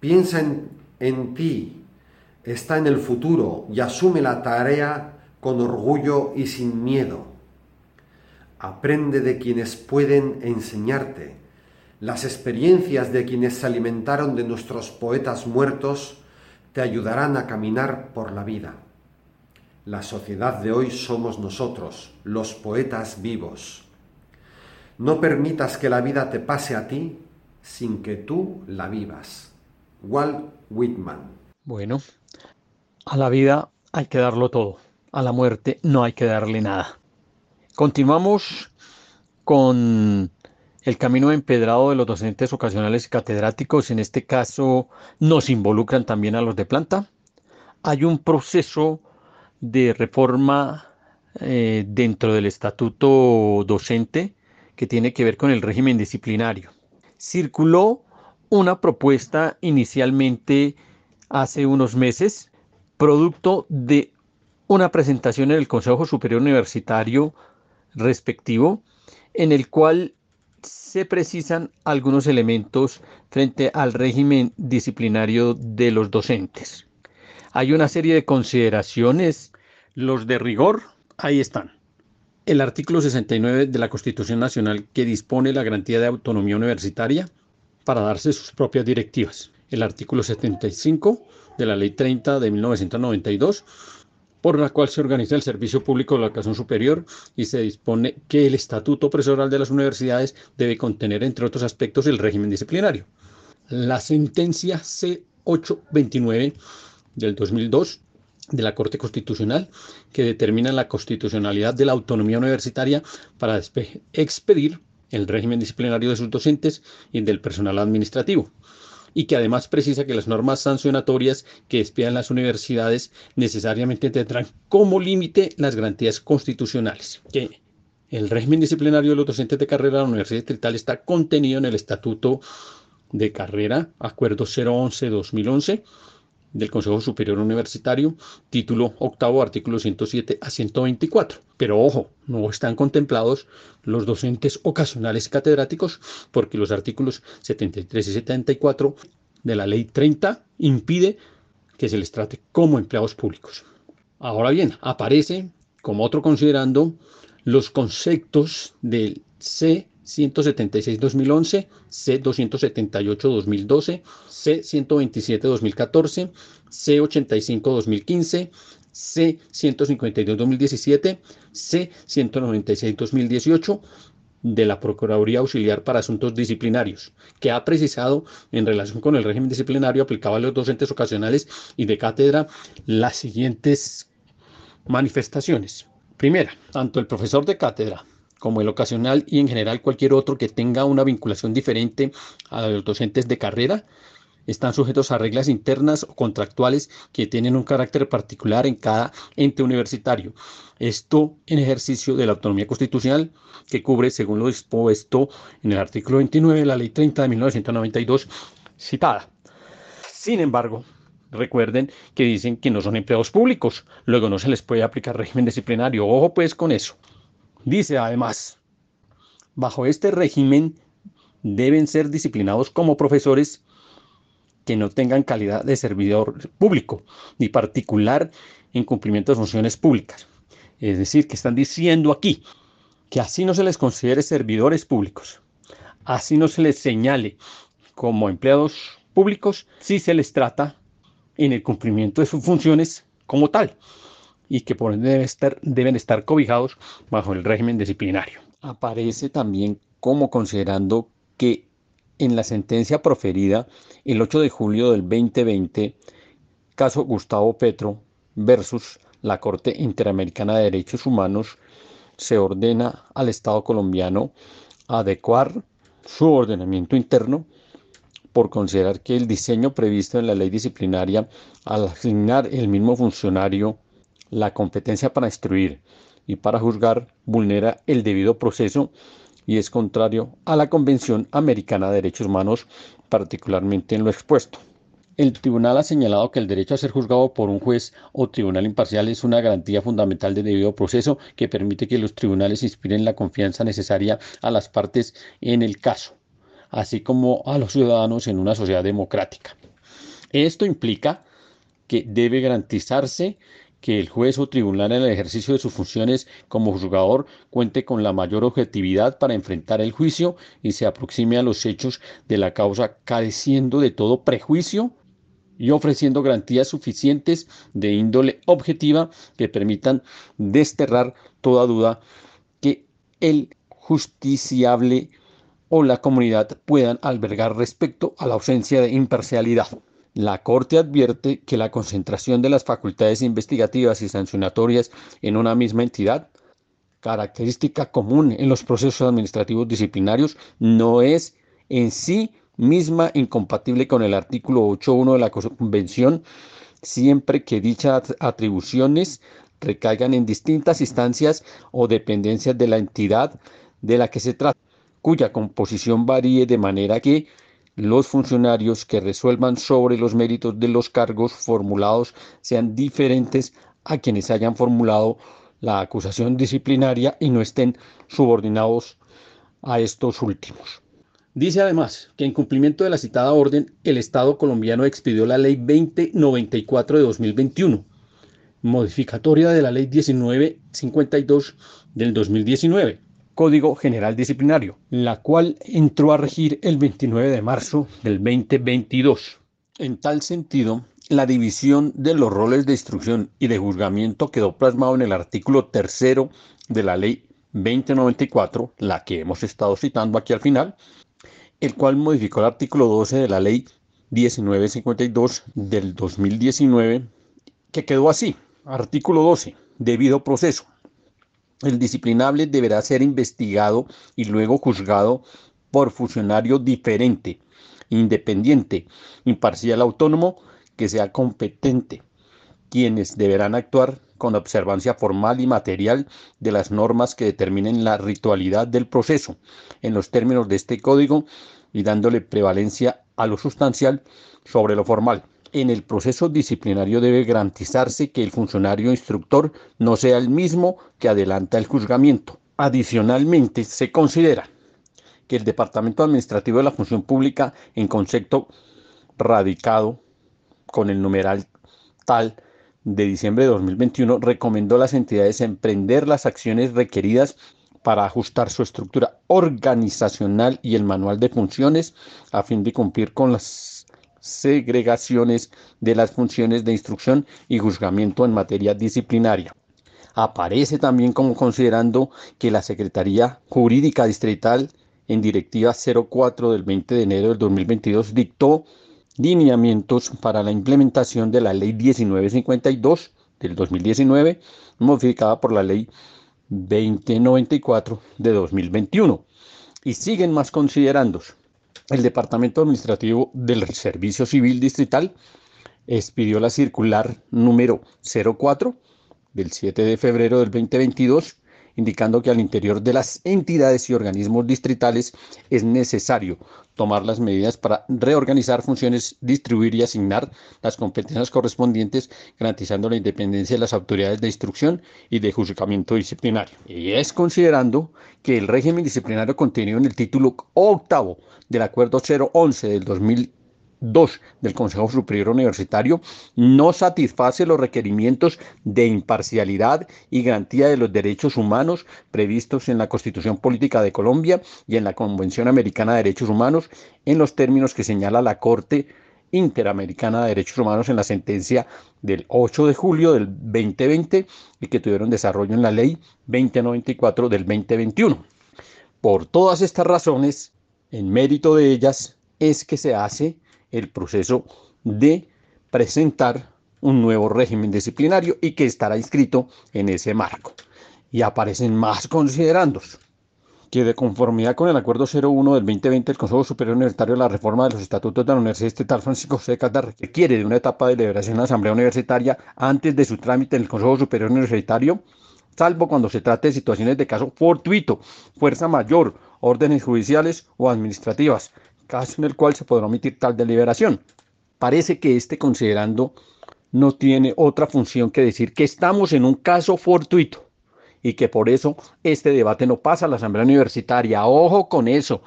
Piensa en, en ti, está en el futuro y asume la tarea con orgullo y sin miedo. Aprende de quienes pueden enseñarte las experiencias de quienes se alimentaron de nuestros poetas muertos te ayudarán a caminar por la vida. La sociedad de hoy somos nosotros, los poetas vivos. No permitas que la vida te pase a ti sin que tú la vivas. Walt Whitman. Bueno, a la vida hay que darlo todo, a la muerte no hay que darle nada. Continuamos con el camino empedrado de los docentes ocasionales y catedráticos, en este caso nos involucran también a los de planta. Hay un proceso de reforma eh, dentro del estatuto docente que tiene que ver con el régimen disciplinario. Circuló una propuesta inicialmente hace unos meses, producto de una presentación en el Consejo Superior Universitario respectivo, en el cual se precisan algunos elementos frente al régimen disciplinario de los docentes. Hay una serie de consideraciones, los de rigor, ahí están. El artículo 69 de la Constitución Nacional que dispone la garantía de autonomía universitaria para darse sus propias directivas. El artículo 75 de la Ley 30 de 1992 por la cual se organiza el Servicio Público de la Educación Superior y se dispone que el Estatuto Profesoral de las Universidades debe contener, entre otros aspectos, el régimen disciplinario. La sentencia C829 del 2002 de la Corte Constitucional, que determina la constitucionalidad de la autonomía universitaria para expedir el régimen disciplinario de sus docentes y del personal administrativo y que además precisa que las normas sancionatorias que despidan las universidades necesariamente tendrán como límite las garantías constitucionales, que el régimen disciplinario de los docentes de carrera de la Universidad Distrital está contenido en el Estatuto de Carrera, Acuerdo 011-2011 del Consejo Superior Universitario, título octavo, artículo 107 a 124. Pero ojo, no están contemplados los docentes ocasionales catedráticos porque los artículos 73 y 74 de la Ley 30 impide que se les trate como empleados públicos. Ahora bien, aparece como otro considerando los conceptos del C 176-2011, C278-2012, C127-2014, C85-2015, C152-2017, C196-2018 de la Procuraduría Auxiliar para Asuntos Disciplinarios, que ha precisado en relación con el régimen disciplinario aplicado a los docentes ocasionales y de cátedra las siguientes manifestaciones. Primera, tanto el profesor de cátedra como el ocasional y en general cualquier otro que tenga una vinculación diferente a los docentes de carrera, están sujetos a reglas internas o contractuales que tienen un carácter particular en cada ente universitario. Esto en ejercicio de la autonomía constitucional que cubre, según lo dispuesto en el artículo 29 de la Ley 30 de 1992 citada. Sin embargo, recuerden que dicen que no son empleados públicos, luego no se les puede aplicar régimen disciplinario. Ojo pues con eso. Dice además, bajo este régimen deben ser disciplinados como profesores que no tengan calidad de servidor público ni particular en cumplimiento de funciones públicas. Es decir, que están diciendo aquí que así no se les considere servidores públicos, así no se les señale como empleados públicos, si se les trata en el cumplimiento de sus funciones como tal y que por ende deben estar, deben estar cobijados bajo el régimen disciplinario. Aparece también como considerando que en la sentencia proferida el 8 de julio del 2020, caso Gustavo Petro versus la Corte Interamericana de Derechos Humanos, se ordena al Estado colombiano adecuar su ordenamiento interno por considerar que el diseño previsto en la ley disciplinaria al asignar el mismo funcionario la competencia para instruir y para juzgar vulnera el debido proceso y es contrario a la Convención Americana de Derechos Humanos, particularmente en lo expuesto. El tribunal ha señalado que el derecho a ser juzgado por un juez o tribunal imparcial es una garantía fundamental de debido proceso que permite que los tribunales inspiren la confianza necesaria a las partes en el caso, así como a los ciudadanos en una sociedad democrática. Esto implica que debe garantizarse que el juez o tribunal en el ejercicio de sus funciones como juzgador cuente con la mayor objetividad para enfrentar el juicio y se aproxime a los hechos de la causa careciendo de todo prejuicio y ofreciendo garantías suficientes de índole objetiva que permitan desterrar toda duda que el justiciable o la comunidad puedan albergar respecto a la ausencia de imparcialidad. La Corte advierte que la concentración de las facultades investigativas y sancionatorias en una misma entidad, característica común en los procesos administrativos disciplinarios, no es en sí misma incompatible con el artículo 8.1 de la Convención, siempre que dichas atribuciones recaigan en distintas instancias o dependencias de la entidad de la que se trata, cuya composición varíe de manera que los funcionarios que resuelvan sobre los méritos de los cargos formulados sean diferentes a quienes hayan formulado la acusación disciplinaria y no estén subordinados a estos últimos. Dice además que en cumplimiento de la citada orden, el Estado colombiano expidió la Ley 2094 de 2021, modificatoria de la Ley 1952 del 2019, Código General Disciplinario, la cual entró a regir el 29 de marzo del 2022. En tal sentido, la división de los roles de instrucción y de juzgamiento quedó plasmado en el artículo tercero de la Ley 2094, la que hemos estado citando aquí al final, el cual modificó el artículo 12 de la ley 1952 del 2019, que quedó así. Artículo 12. Debido proceso. El disciplinable deberá ser investigado y luego juzgado por funcionario diferente, independiente, imparcial autónomo, que sea competente, quienes deberán actuar con observancia formal y material de las normas que determinen la ritualidad del proceso en los términos de este código y dándole prevalencia a lo sustancial sobre lo formal. En el proceso disciplinario debe garantizarse que el funcionario instructor no sea el mismo que adelanta el juzgamiento. Adicionalmente, se considera que el Departamento Administrativo de la Función Pública, en concepto radicado con el numeral tal de diciembre de 2021 recomendó a las entidades emprender las acciones requeridas para ajustar su estructura organizacional y el manual de funciones a fin de cumplir con las segregaciones de las funciones de instrucción y juzgamiento en materia disciplinaria. Aparece también como considerando que la Secretaría Jurídica Distrital en Directiva 04 del 20 de enero del 2022 dictó lineamientos para la implementación de la Ley 1952 del 2019, modificada por la Ley 2094 de 2021. Y siguen más considerando. El Departamento Administrativo del Servicio Civil Distrital expidió la circular número 04 del 7 de febrero del 2022 indicando que al interior de las entidades y organismos distritales es necesario tomar las medidas para reorganizar funciones, distribuir y asignar las competencias correspondientes, garantizando la independencia de las autoridades de instrucción y de juzgamiento disciplinario. Y es considerando que el régimen disciplinario contenido en el título octavo del Acuerdo 011 del 2000 2 del Consejo Superior Universitario no satisface los requerimientos de imparcialidad y garantía de los derechos humanos previstos en la Constitución Política de Colombia y en la Convención Americana de Derechos Humanos en los términos que señala la Corte Interamericana de Derechos Humanos en la sentencia del 8 de julio del 2020 y que tuvieron desarrollo en la ley 2094 del 2021. Por todas estas razones, en mérito de ellas, es que se hace el proceso de presentar un nuevo régimen disciplinario y que estará inscrito en ese marco. Y aparecen más considerandos que de conformidad con el Acuerdo 01 del 2020 el Consejo Superior Universitario la reforma de los estatutos de la Universidad Estatal Francisco José Caldas requiere de una etapa de deliberación en la Asamblea Universitaria antes de su trámite en el Consejo Superior Universitario, salvo cuando se trate de situaciones de caso fortuito, fuerza mayor, órdenes judiciales o administrativas, caso en el cual se podrá omitir tal deliberación. Parece que este considerando no tiene otra función que decir que estamos en un caso fortuito y que por eso este debate no pasa a la Asamblea Universitaria. Ojo con eso.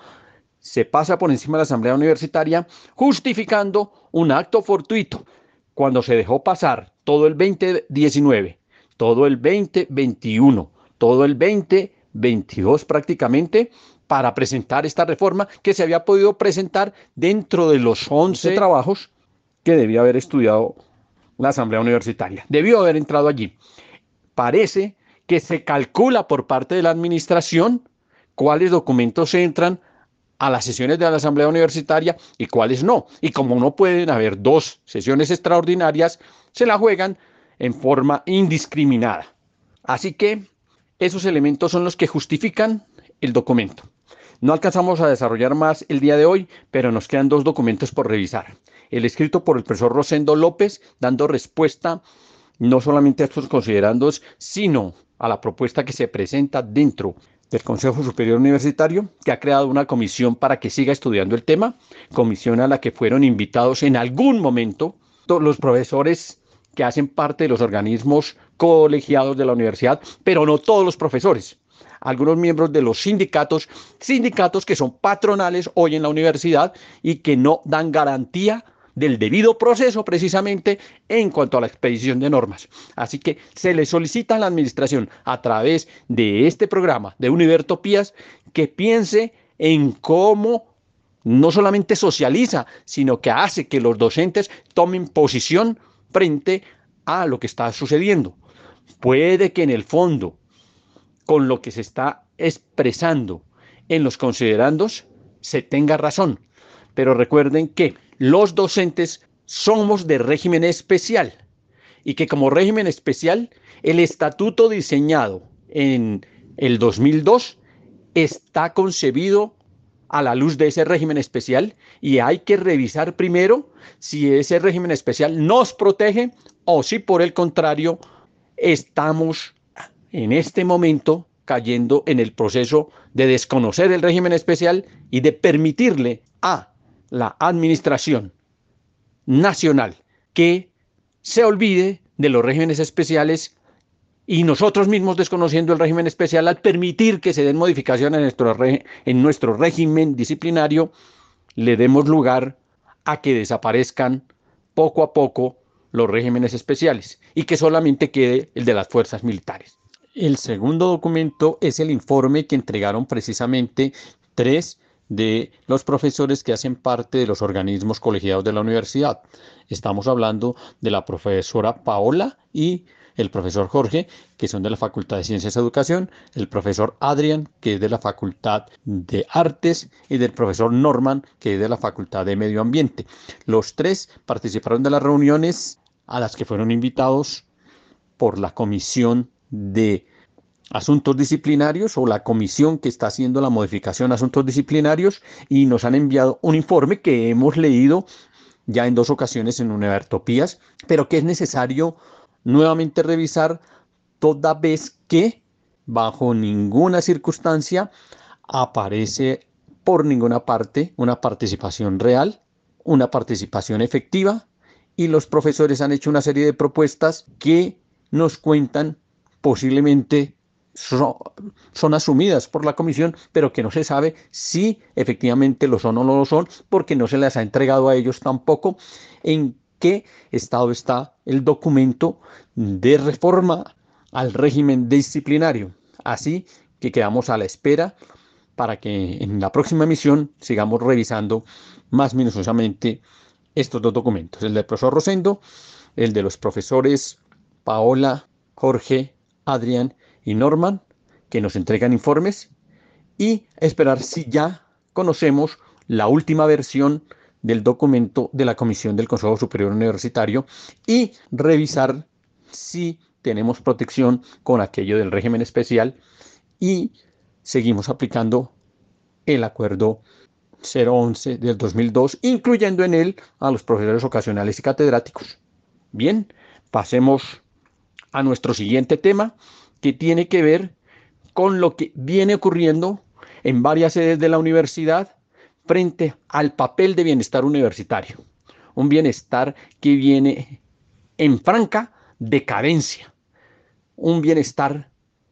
Se pasa por encima de la Asamblea Universitaria justificando un acto fortuito cuando se dejó pasar todo el 2019, todo el 2021, todo el 2022 prácticamente para presentar esta reforma que se había podido presentar dentro de los 11 trabajos que debía haber estudiado la Asamblea Universitaria. Debió haber entrado allí. Parece que se calcula por parte de la administración cuáles documentos entran a las sesiones de la Asamblea Universitaria y cuáles no. Y como no pueden haber dos sesiones extraordinarias, se la juegan en forma indiscriminada. Así que esos elementos son los que justifican el documento. No alcanzamos a desarrollar más el día de hoy, pero nos quedan dos documentos por revisar. El escrito por el profesor Rosendo López, dando respuesta no solamente a estos considerandos, sino a la propuesta que se presenta dentro del Consejo Superior Universitario, que ha creado una comisión para que siga estudiando el tema, comisión a la que fueron invitados en algún momento todos los profesores que hacen parte de los organismos colegiados de la universidad, pero no todos los profesores. Algunos miembros de los sindicatos, sindicatos que son patronales hoy en la universidad y que no dan garantía del debido proceso precisamente en cuanto a la expedición de normas. Así que se le solicita a la administración a través de este programa de Univertopías que piense en cómo no solamente socializa, sino que hace que los docentes tomen posición frente a lo que está sucediendo. Puede que en el fondo, con lo que se está expresando en los considerandos, se tenga razón. Pero recuerden que los docentes somos de régimen especial y que como régimen especial el estatuto diseñado en el 2002 está concebido a la luz de ese régimen especial y hay que revisar primero si ese régimen especial nos protege o si por el contrario estamos en este momento cayendo en el proceso de desconocer el régimen especial y de permitirle a la administración nacional que se olvide de los regímenes especiales y nosotros mismos desconociendo el régimen especial al permitir que se den modificaciones en nuestro, en nuestro régimen disciplinario, le demos lugar a que desaparezcan poco a poco los regímenes especiales y que solamente quede el de las fuerzas militares. El segundo documento es el informe que entregaron precisamente tres de los profesores que hacen parte de los organismos colegiados de la universidad. Estamos hablando de la profesora Paola y el profesor Jorge, que son de la Facultad de Ciencias de Educación, el profesor Adrián, que es de la Facultad de Artes, y del profesor Norman, que es de la Facultad de Medio Ambiente. Los tres participaron de las reuniones a las que fueron invitados por la Comisión de asuntos disciplinarios o la comisión que está haciendo la modificación de asuntos disciplinarios y nos han enviado un informe que hemos leído ya en dos ocasiones en Univertopías, pero que es necesario nuevamente revisar toda vez que bajo ninguna circunstancia aparece por ninguna parte una participación real, una participación efectiva y los profesores han hecho una serie de propuestas que nos cuentan posiblemente son, asumidas por la comisión, pero que no se sabe si efectivamente lo son o no lo son, porque no se les ha entregado a ellos tampoco en qué estado está el documento de reforma al régimen disciplinario. Así que quedamos a la espera para que en la próxima emisión sigamos revisando más minuciosamente estos dos documentos, el del profesor Rosendo, el de los profesores Paola, Jorge, Adrián y Norman, que nos entregan informes, y esperar si ya conocemos la última versión del documento de la Comisión del Consejo Superior Universitario y revisar si tenemos protección con aquello del régimen especial y seguimos aplicando el acuerdo 011 del 2002, incluyendo en él a los profesores ocasionales y catedráticos. Bien, pasemos a nuestro siguiente tema, que tiene que ver con lo que viene ocurriendo en varias sedes de la universidad frente al papel de bienestar universitario. Un bienestar que viene en franca decadencia. Un bienestar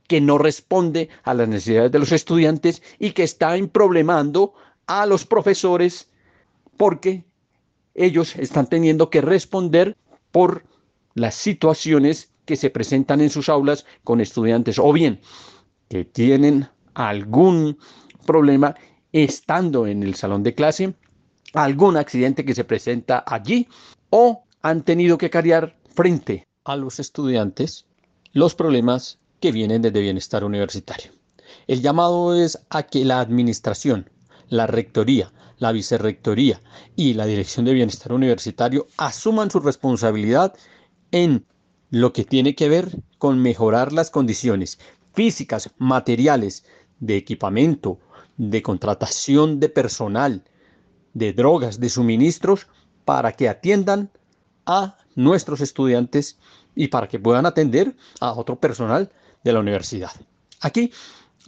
que no responde a las necesidades de los estudiantes y que está problemando a los profesores porque ellos están teniendo que responder por las situaciones que se presentan en sus aulas con estudiantes o bien que tienen algún problema estando en el salón de clase, algún accidente que se presenta allí o han tenido que cargar frente a los estudiantes los problemas que vienen desde bienestar universitario. El llamado es a que la administración, la rectoría, la vicerrectoría y la dirección de bienestar universitario asuman su responsabilidad en lo que tiene que ver con mejorar las condiciones físicas, materiales, de equipamiento, de contratación de personal, de drogas, de suministros, para que atiendan a nuestros estudiantes y para que puedan atender a otro personal de la universidad. Aquí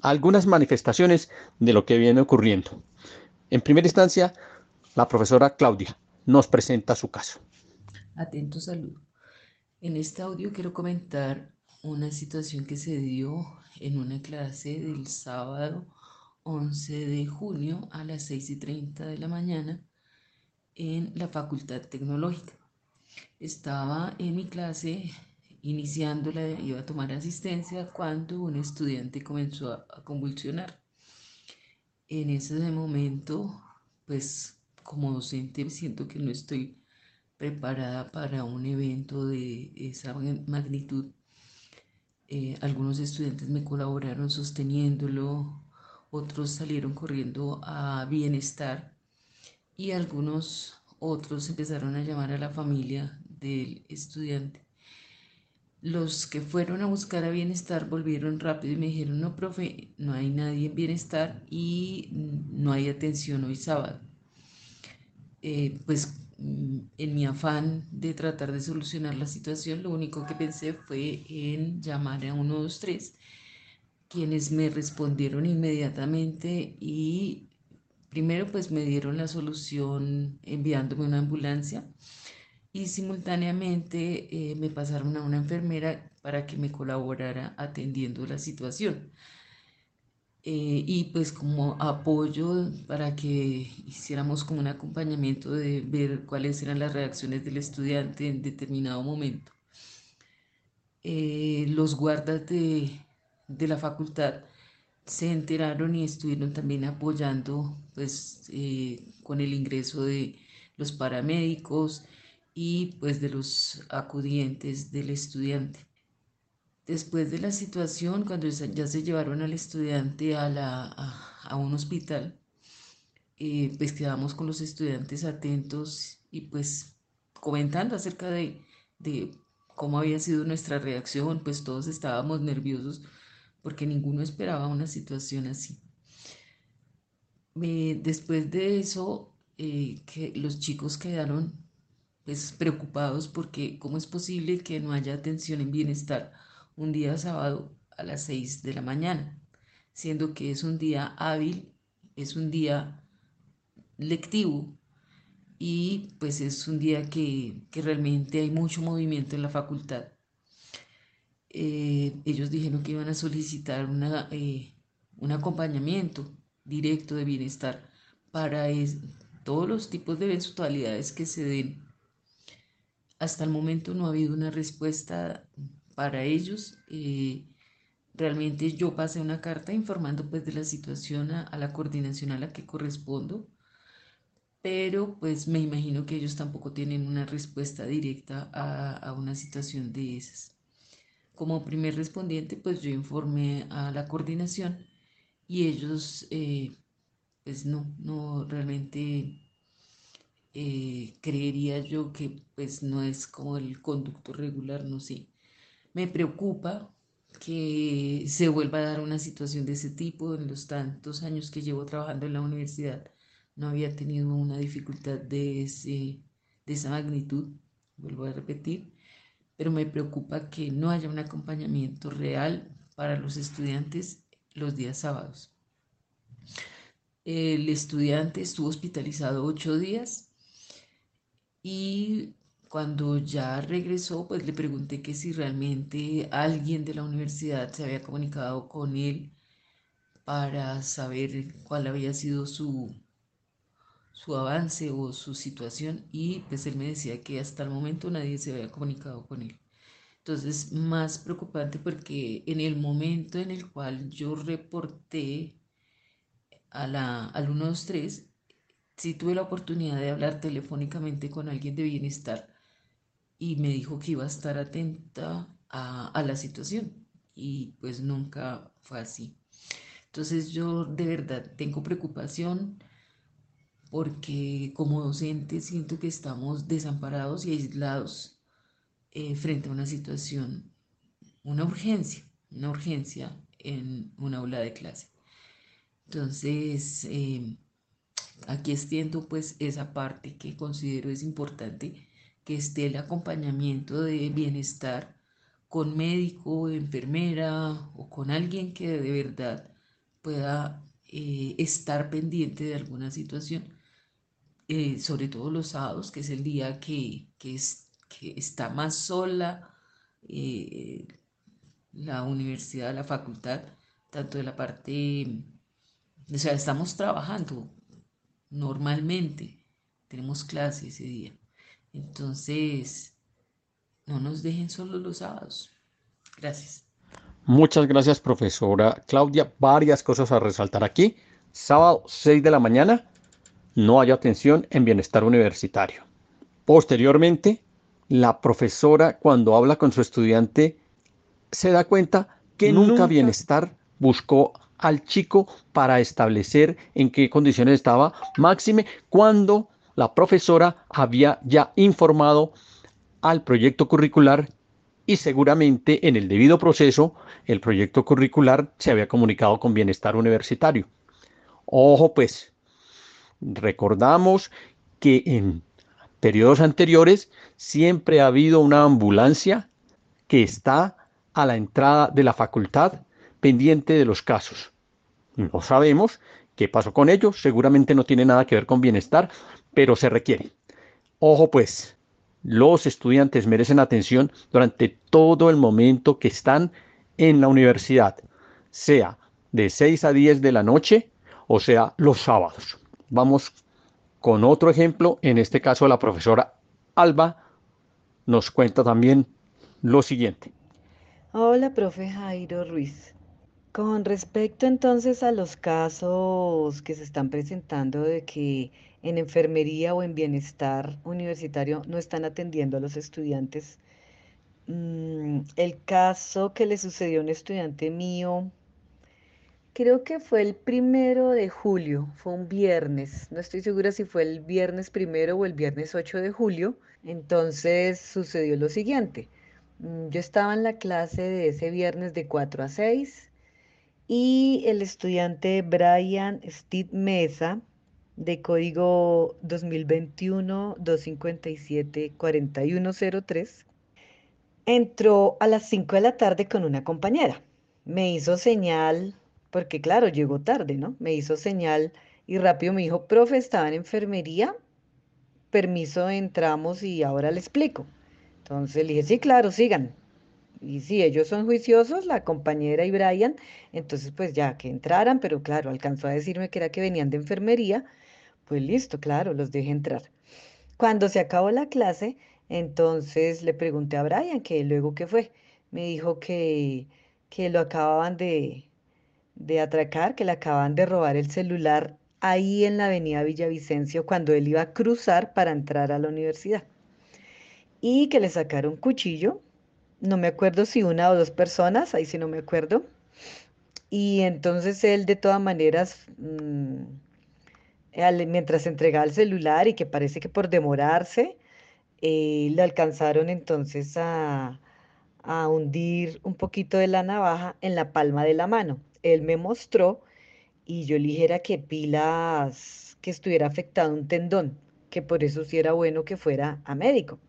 algunas manifestaciones de lo que viene ocurriendo. En primera instancia, la profesora Claudia nos presenta su caso. Atento saludo. En este audio quiero comentar una situación que se dio en una clase del sábado 11 de junio a las 6 y 30 de la mañana en la Facultad Tecnológica. Estaba en mi clase iniciándola, iba a tomar asistencia cuando un estudiante comenzó a, convulsionar. En ese momento, pues como docente siento que no estoy preparada para un evento de esa magnitud. Eh, algunos estudiantes me colaboraron sosteniéndolo, otros salieron corriendo a bienestar y algunos otros empezaron a llamar a la familia del estudiante. Los que fueron a buscar a bienestar volvieron rápido y me dijeron, no, profe, no hay nadie en bienestar y no hay atención hoy sábado. Eh, pues en mi afán de tratar de solucionar la situación, lo único que pensé fue en llamar a 123, quienes me respondieron inmediatamente y primero pues me dieron la solución enviándome una ambulancia y simultáneamente eh, me pasaron a una enfermera para que me colaborara atendiendo la situación. Eh, y pues como apoyo para que hiciéramos como un acompañamiento de ver cuáles eran las reacciones del estudiante en determinado momento. Eh, los guardas de, de, la facultad se enteraron y estuvieron también apoyando pues eh, con el ingreso de los paramédicos y pues de los acudientes del estudiante. Después de la situación, cuando ya se llevaron al estudiante a, un hospital, eh, pues quedamos con los estudiantes atentos y pues comentando acerca de, de cómo había sido nuestra reacción, pues todos estábamos nerviosos porque ninguno esperaba una situación así. Eh, después de eso, eh, que los chicos quedaron pues preocupados porque cómo es posible que no haya atención en bienestar un día sábado a las 6 de la mañana, siendo que es un día hábil, es un día lectivo y pues es un día que, realmente hay mucho movimiento en la facultad. Eh, ellos dijeron que iban a solicitar una, eh, un acompañamiento directo de bienestar para todos los tipos de eventualidades que se den. Hasta el momento no ha habido una respuesta para ellos. Eh, realmente yo pasé una carta informando pues de la situación a, la coordinación a la que correspondo, pero pues me imagino que ellos tampoco tienen una respuesta directa a, una situación de esas. Como primer respondiente pues yo informé a la coordinación y ellos eh, pues no, no realmente eh, creería yo que pues no es como el conducto regular, no sé. Me preocupa que se vuelva a dar una situación de ese tipo. En los tantos años que llevo trabajando en la universidad, no había tenido una dificultad de, ese, de esa magnitud, vuelvo a repetir, pero me preocupa que no haya un acompañamiento real para los estudiantes los días sábados. El estudiante estuvo hospitalizado ocho días y cuando ya regresó, pues le pregunté que si realmente alguien de la universidad se había comunicado con él para saber cuál había sido su, su avance o su situación y pues él me decía que hasta el momento nadie se había comunicado con él. Entonces, más preocupante porque en el momento en el cual yo reporté a la, al 123, sí tuve la oportunidad de hablar telefónicamente con alguien de bienestar y me dijo que iba a estar atenta a, la situación y pues nunca fue así. Entonces yo de verdad tengo preocupación porque como docente siento que estamos desamparados y aislados eh, frente a una situación, una urgencia, una urgencia en una aula de clase. Entonces, eh, aquí extiendo pues esa parte que considero es importante, que esté el acompañamiento de bienestar con médico, enfermera o con alguien que de verdad pueda eh, estar pendiente de alguna situación, eh, sobre todo los sábados, que es el día que, es, que está más sola la universidad, la facultad, tanto de la parte o sea, estamos trabajando normalmente, tenemos clase ese día. Entonces, no nos dejen solos los sábados. Gracias. Muchas gracias, profesora Claudia. Varias cosas a resaltar aquí. Sábado 6 de la mañana, no hay atención en bienestar universitario. Posteriormente, la profesora cuando habla con su estudiante se da cuenta que nunca bienestar buscó al chico para establecer en qué condiciones estaba máxime cuando la profesora había ya informado al proyecto curricular y seguramente en el debido proceso el proyecto curricular se había comunicado con bienestar universitario. Ojo pues, recordamos que en periodos anteriores siempre ha habido una ambulancia que está a la entrada de la facultad pendiente de los casos. No sabemos qué pasó con ellos, seguramente no tiene nada que ver con bienestar, pero se requiere. Ojo pues, los estudiantes merecen atención durante todo el momento que están en la universidad, sea de 6 a 10 de la noche o sea los sábados. Vamos con otro ejemplo, en este caso la profesora Alba nos cuenta también lo siguiente. Hola, profe Jairo Ruiz. Con respecto entonces a los casos que se están presentando de que en enfermería o en bienestar universitario no están atendiendo a los estudiantes, mm, el caso que le sucedió a un estudiante mío, creo que fue el primero de julio, fue un viernes, no estoy segura si fue el viernes primero o el viernes 8 de julio, entonces sucedió lo siguiente. Mm, yo estaba en la clase de ese viernes de 4 a 6 y el estudiante Brian Steve Mesa, de código 2021-257-4103, entró a las 5 de la tarde con una compañera. Me hizo señal, porque claro, llegó tarde, ¿no? Me hizo señal y rápido me dijo, profe, estaba en enfermería, permiso, entramos y ahora le explico. Entonces le dije, sí, claro, sigan. Y si ellos son juiciosos, la compañera y Brian, entonces pues ya que entraran, pero claro, alcanzó a decirme que era que venían de enfermería, pues listo, claro, los dejé entrar. Cuando se acabó la clase, entonces le pregunté a Brian que luego qué fue. Me dijo que, que lo acababan de, de atracar, que le acababan de robar el celular ahí en la avenida Villavicencio cuando él iba a cruzar para entrar a la universidad. Y que le sacaron cuchillo no me acuerdo si una o dos personas, ahí sí no me acuerdo. Y entonces él de todas maneras, mientras entregaba el celular y que parece que por demorarse, eh, le alcanzaron entonces a, a hundir un poquito de la navaja en la palma de la mano. Él me mostró y yo le dijera que pilas, que estuviera afectado un tendón, que por eso sí era bueno que fuera a médico.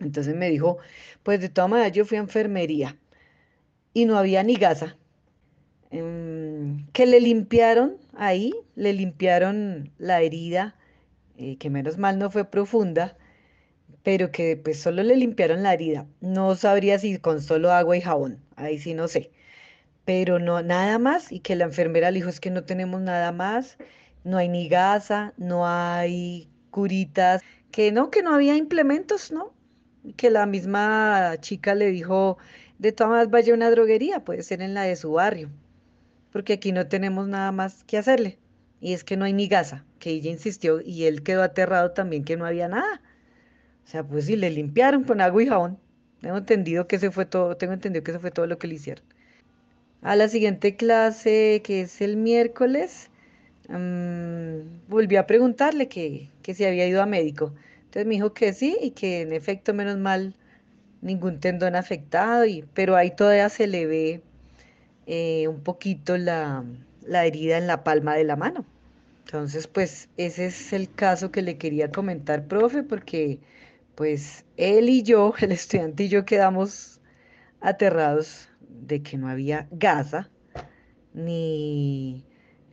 Entonces me dijo, pues de todas maneras yo fui a enfermería y no había ni gasa. Em, que le limpiaron ahí, le limpiaron la herida, eh, que menos mal no fue profunda, pero que pues solo le limpiaron la herida. No sabría si con solo agua y jabón, ahí sí no sé. Pero no, nada más, y que la enfermera le dijo es que no tenemos nada más, no hay ni gasa, no hay curitas, que no, que no había implementos, ¿no? que la misma chica le dijo, de todas maneras vaya a una droguería, puede ser en la de su barrio, porque aquí no tenemos nada más que hacerle. Y es que no hay ni gasa, que ella insistió y él quedó aterrado también que no había nada. O sea, pues sí, le limpiaron con agua y jabón. Tengo entendido que ese fue todo, tengo entendido que eso fue todo lo que le hicieron. A la siguiente clase, que es el miércoles, mm, volví a preguntarle que, que si había ido a médico. Entonces me dijo que sí y que en efecto, menos mal, ningún tendón afectado, y, pero ahí todavía se le ve eh, un poquito la, la herida en la palma de la mano. Entonces, pues ese es el caso que le quería comentar, profe, porque pues él y yo, el estudiante y yo quedamos aterrados de que no había gasa, ni,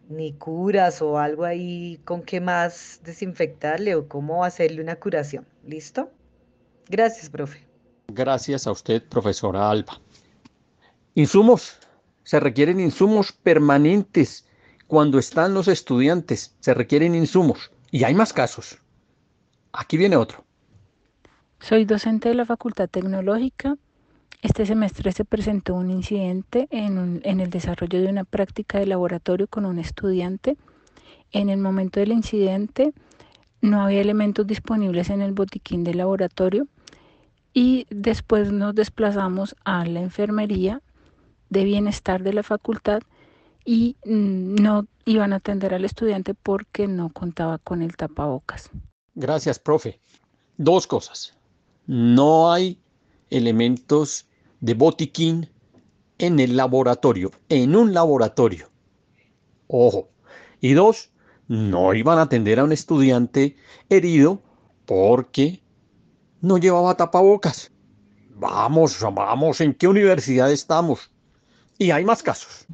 ni curas o algo ahí con qué más desinfectarle o cómo hacerle una curación. ¿Listo? Gracias, profe. Gracias a usted, profesora Alba. Insumos. Se requieren insumos permanentes cuando están los estudiantes. Se requieren insumos. Y hay más casos. Aquí viene otro. Soy docente de la Facultad Tecnológica. Este semestre se presentó un incidente en, en, el desarrollo de una práctica de laboratorio con un estudiante. En el momento del incidente no había elementos disponibles en el botiquín del laboratorio y después nos desplazamos a la enfermería de bienestar de la facultad y mm, no iban a atender al estudiante porque no contaba con el tapabocas. Gracias, profe. Dos cosas. No hay elementos de botiquín en el laboratorio, en un laboratorio. Ojo. Y dos, no iban a atender a un estudiante herido porque no llevaba tapabocas. Vamos, vamos, ¿en qué universidad estamos? Y hay más casos.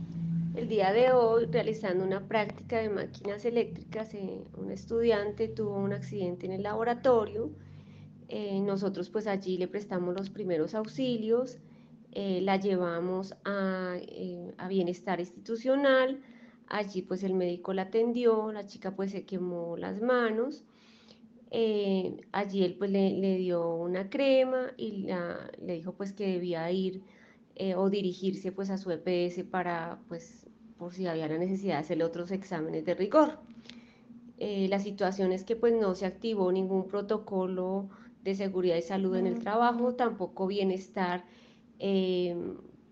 El día de hoy, realizando una práctica de máquinas eléctricas, eh, un estudiante tuvo un accidente en el laboratorio. Eh, nosotros pues allí le prestamos los primeros auxilios, eh, la llevamos a, bienestar institucional, allí pues el médico la atendió, la chica pues se quemó las manos, allí él pues le, dio una crema y le dijo pues que debía ir eh, o dirigirse pues a su EPS para pues por si había la necesidad de hacerle otros exámenes de rigor. Eh, la situación es que pues no se activó ningún protocolo de seguridad y salud en el trabajo, tampoco bienestar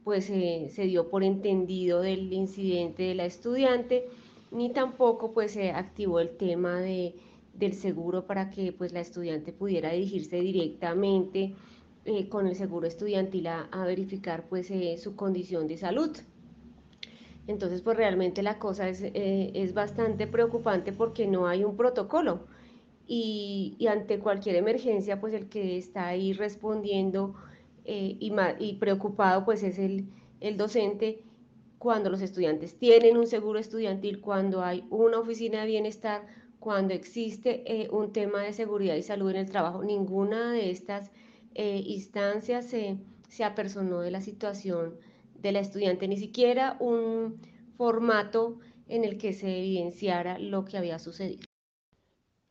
pues se dio por entendido del incidente de la estudiante, ni tampoco pues se activó el tema de del seguro para que pues la estudiante pudiera dirigirse directamente eh, con el seguro estudiantil a, verificar pues eh, su condición de salud. Entonces pues realmente la cosa es, eh, es bastante preocupante porque no hay un protocolo y, y, ante cualquier emergencia pues el que está ahí respondiendo y, y, preocupado pues es el, el docente cuando los estudiantes tienen un seguro estudiantil, cuando hay una oficina de bienestar, cuando existe un tema de seguridad y salud en el trabajo. Ninguna de estas eh, instancias se, se apersonó de la situación de la estudiante, ni siquiera un formato en el que se evidenciara lo que había sucedido.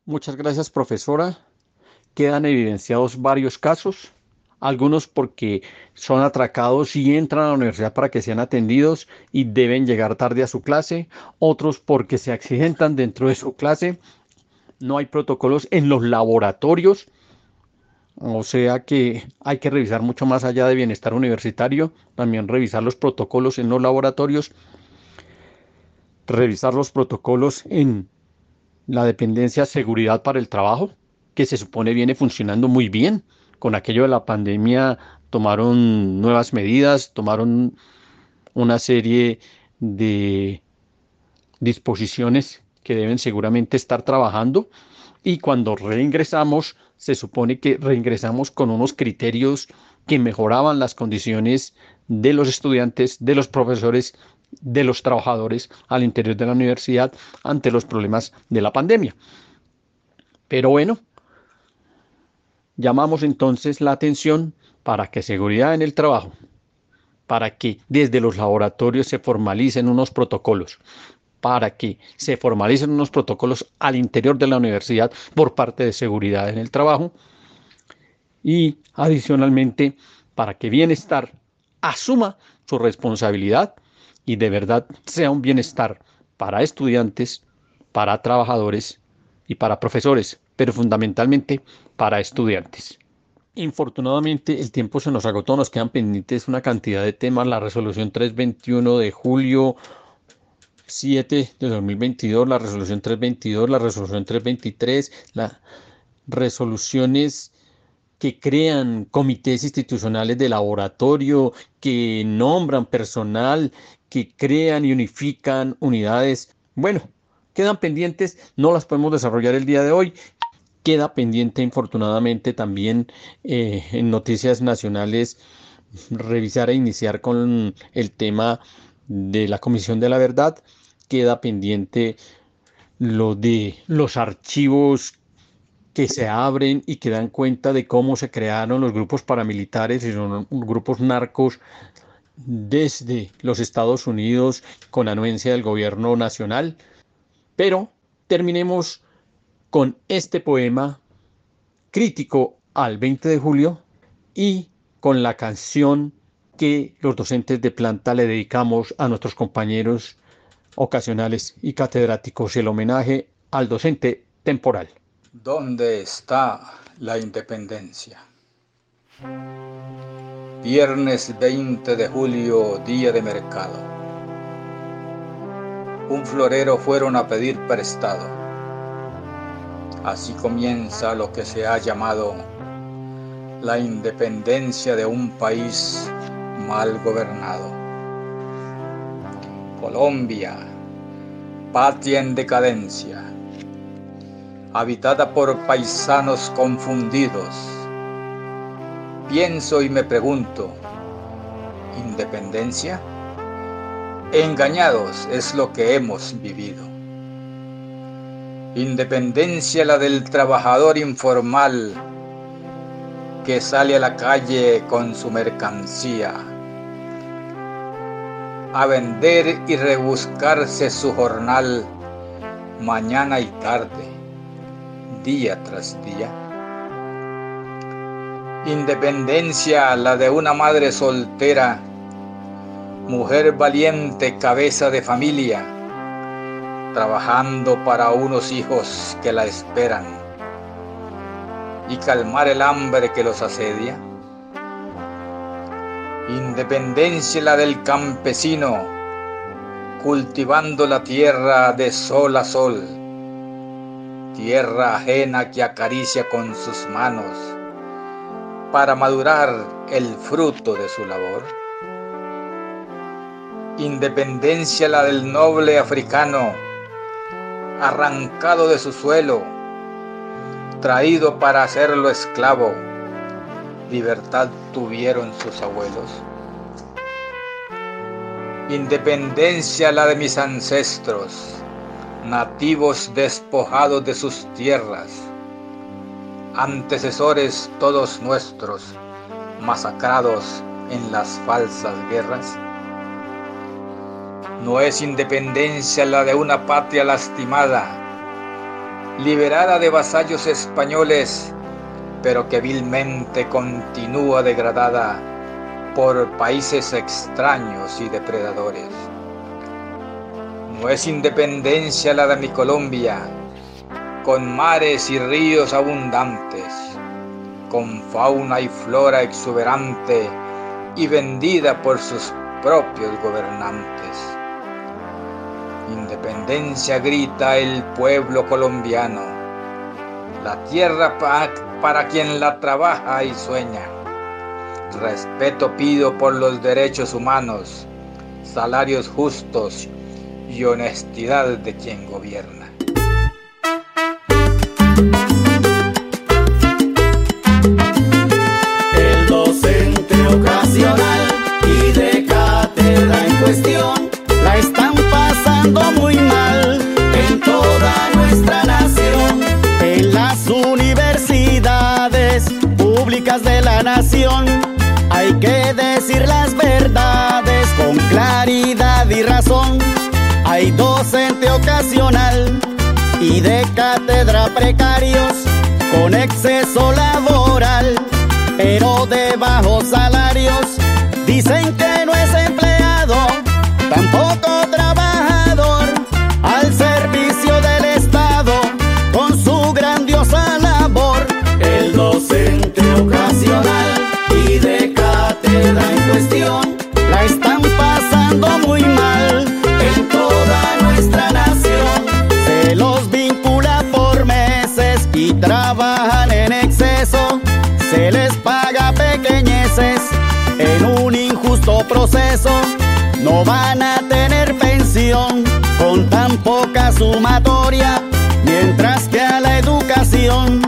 Muchas gracias, profesora. Quedan evidenciados varios casos, algunos porque son atracados y entran a la universidad para que sean atendidos y deben llegar tarde a su clase, otros porque se accidentan dentro de su clase. No hay protocolos en los laboratorios, o sea que hay que revisar mucho más allá de bienestar universitario, también revisar los protocolos en los laboratorios, revisar los protocolos en la dependencia seguridad para el trabajo, que se supone viene funcionando muy bien. Con aquello de la pandemia tomaron nuevas medidas, tomaron una serie de disposiciones que deben seguramente estar trabajando. Y cuando reingresamos se supone que reingresamos con unos criterios que mejoraban las condiciones de los estudiantes, de los profesores, de los trabajadores al interior de la universidad ante los problemas de la pandemia. Pero bueno, Llamamos entonces la atención para que seguridad en el trabajo, para que desde los laboratorios se formalicen unos protocolos, para que se formalicen unos protocolos al interior de la universidad por parte de seguridad en el trabajo y adicionalmente para que bienestar asuma su responsabilidad y de verdad sea un bienestar para estudiantes, para trabajadores y para profesores, pero fundamentalmente para estudiantes. Infortunadamente el tiempo se nos agotó, nos quedan pendientes una cantidad de temas, la resolución 321 de julio 7 de 2022, la resolución 322, la resolución 323, las resoluciones que crean comités institucionales de laboratorio, que nombran personal, que crean y unifican unidades. Bueno, quedan pendientes, no las podemos desarrollar el día de hoy. Queda pendiente, infortunadamente, también eh, en noticias nacionales revisar e iniciar con el tema de la Comisión de la Verdad. Queda pendiente lo de los archivos que se abren y que dan cuenta de cómo se crearon los grupos paramilitares y los grupos narcos desde los Estados Unidos con anuencia del gobierno nacional. Pero terminemos con este poema crítico al 20 de julio y con la canción que los docentes de planta le dedicamos a nuestros compañeros ocasionales y catedráticos, el homenaje al docente temporal. ¿Dónde está la independencia? Viernes 20 de julio, día de mercado. Un florero fueron a pedir prestado. Así comienza lo que se ha llamado la independencia de un país mal gobernado. Colombia, patria en decadencia, habitada por paisanos confundidos pienso y me pregunto, ¿independencia? Engañados es lo que hemos vivido. Independencia la del trabajador informal que sale a la calle con su mercancía a vender y rebuscarse su jornal mañana y tarde, día tras día Independencia la de una madre soltera, mujer valiente, cabeza de familia, trabajando para unos hijos que la esperan y calmar el hambre que los asedia. Independencia la del campesino, cultivando la tierra de sol a sol, tierra ajena que acaricia con sus manos para madurar el fruto de su labor. Independencia la del noble africano, arrancado de su suelo, traído para hacerlo esclavo. Libertad tuvieron sus abuelos. Independencia la de mis ancestros, nativos despojados de sus tierras antecesores todos nuestros, masacrados en las falsas guerras? No es independencia la de una patria lastimada, liberada de vasallos españoles, pero que vilmente continúa degradada por países extraños y depredadores. No es independencia la de mi Colombia, con mares y ríos abundantes, con fauna y flora exuberante y vendida por sus propios gobernantes. Independencia grita el pueblo colombiano, la tierra para quien la trabaja y sueña. Respeto pido por los derechos humanos, salarios justos y honestidad de quien gobierna. Nación hay que decir las verdades con claridad y razón. Hay docente ocasional y de cátedra precarios con exceso laboral pero de bajos salarios. Dicen que no es en un injusto proceso. No van a tener pensión con tan poca sumatoria, mientras que a la educación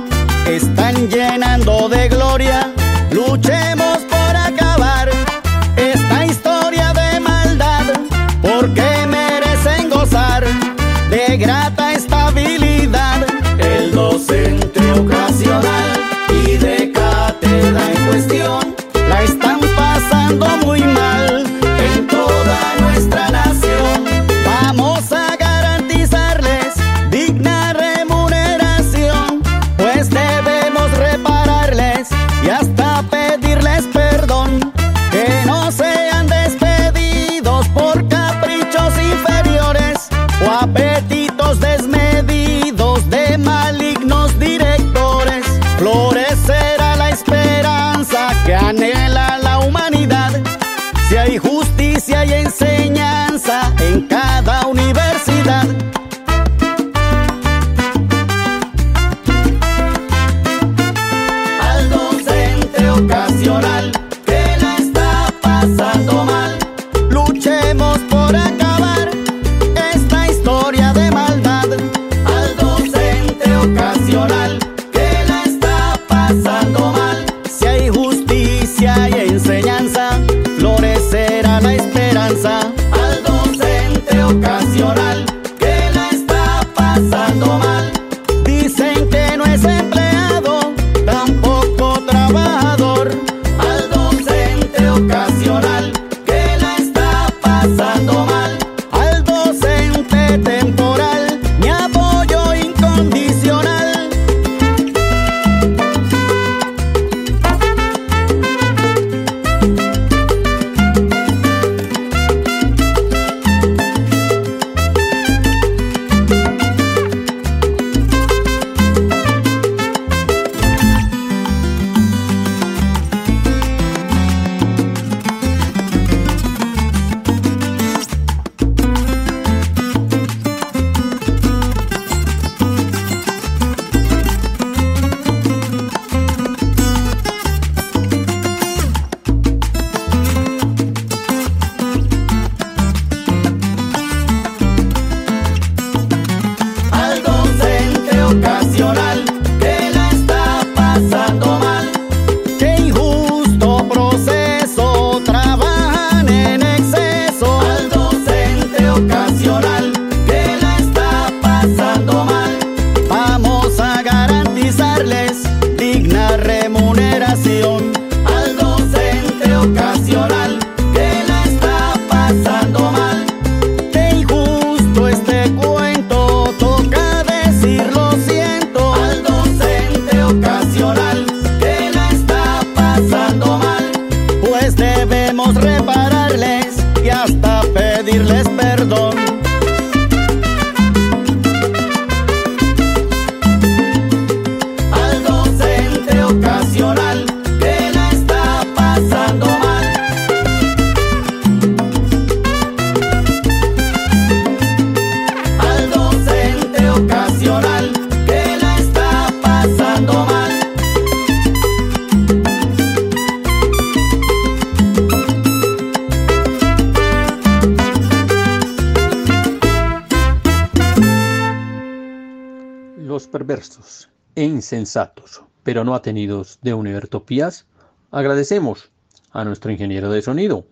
pero no atenidos de Univertopías, agradecemos a nuestro ingeniero de sonido,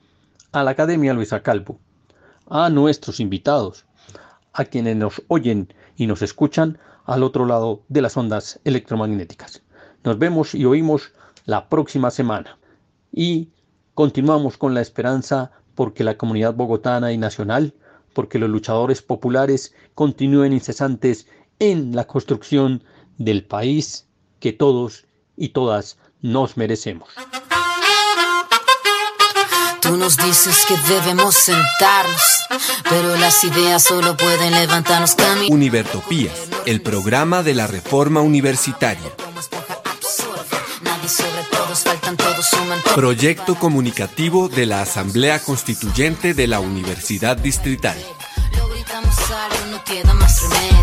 a la Academia Luisa Calvo, a nuestros invitados, a quienes nos oyen y nos escuchan al otro lado de las ondas electromagnéticas. Nos vemos y oímos la próxima semana y continuamos con la esperanza porque la comunidad bogotana y nacional, porque los luchadores populares continúen incesantes en la construcción del país que todos y todas nos merecemos. Tú nos dices que debemos sentarnos, pero las ideas solo pueden levantarnos camino. Univertopías, el programa de la reforma universitaria. Proyecto comunicativo de la Asamblea Constituyente de la Universidad Distrital. Lo gritamos algo, no queda más remedio.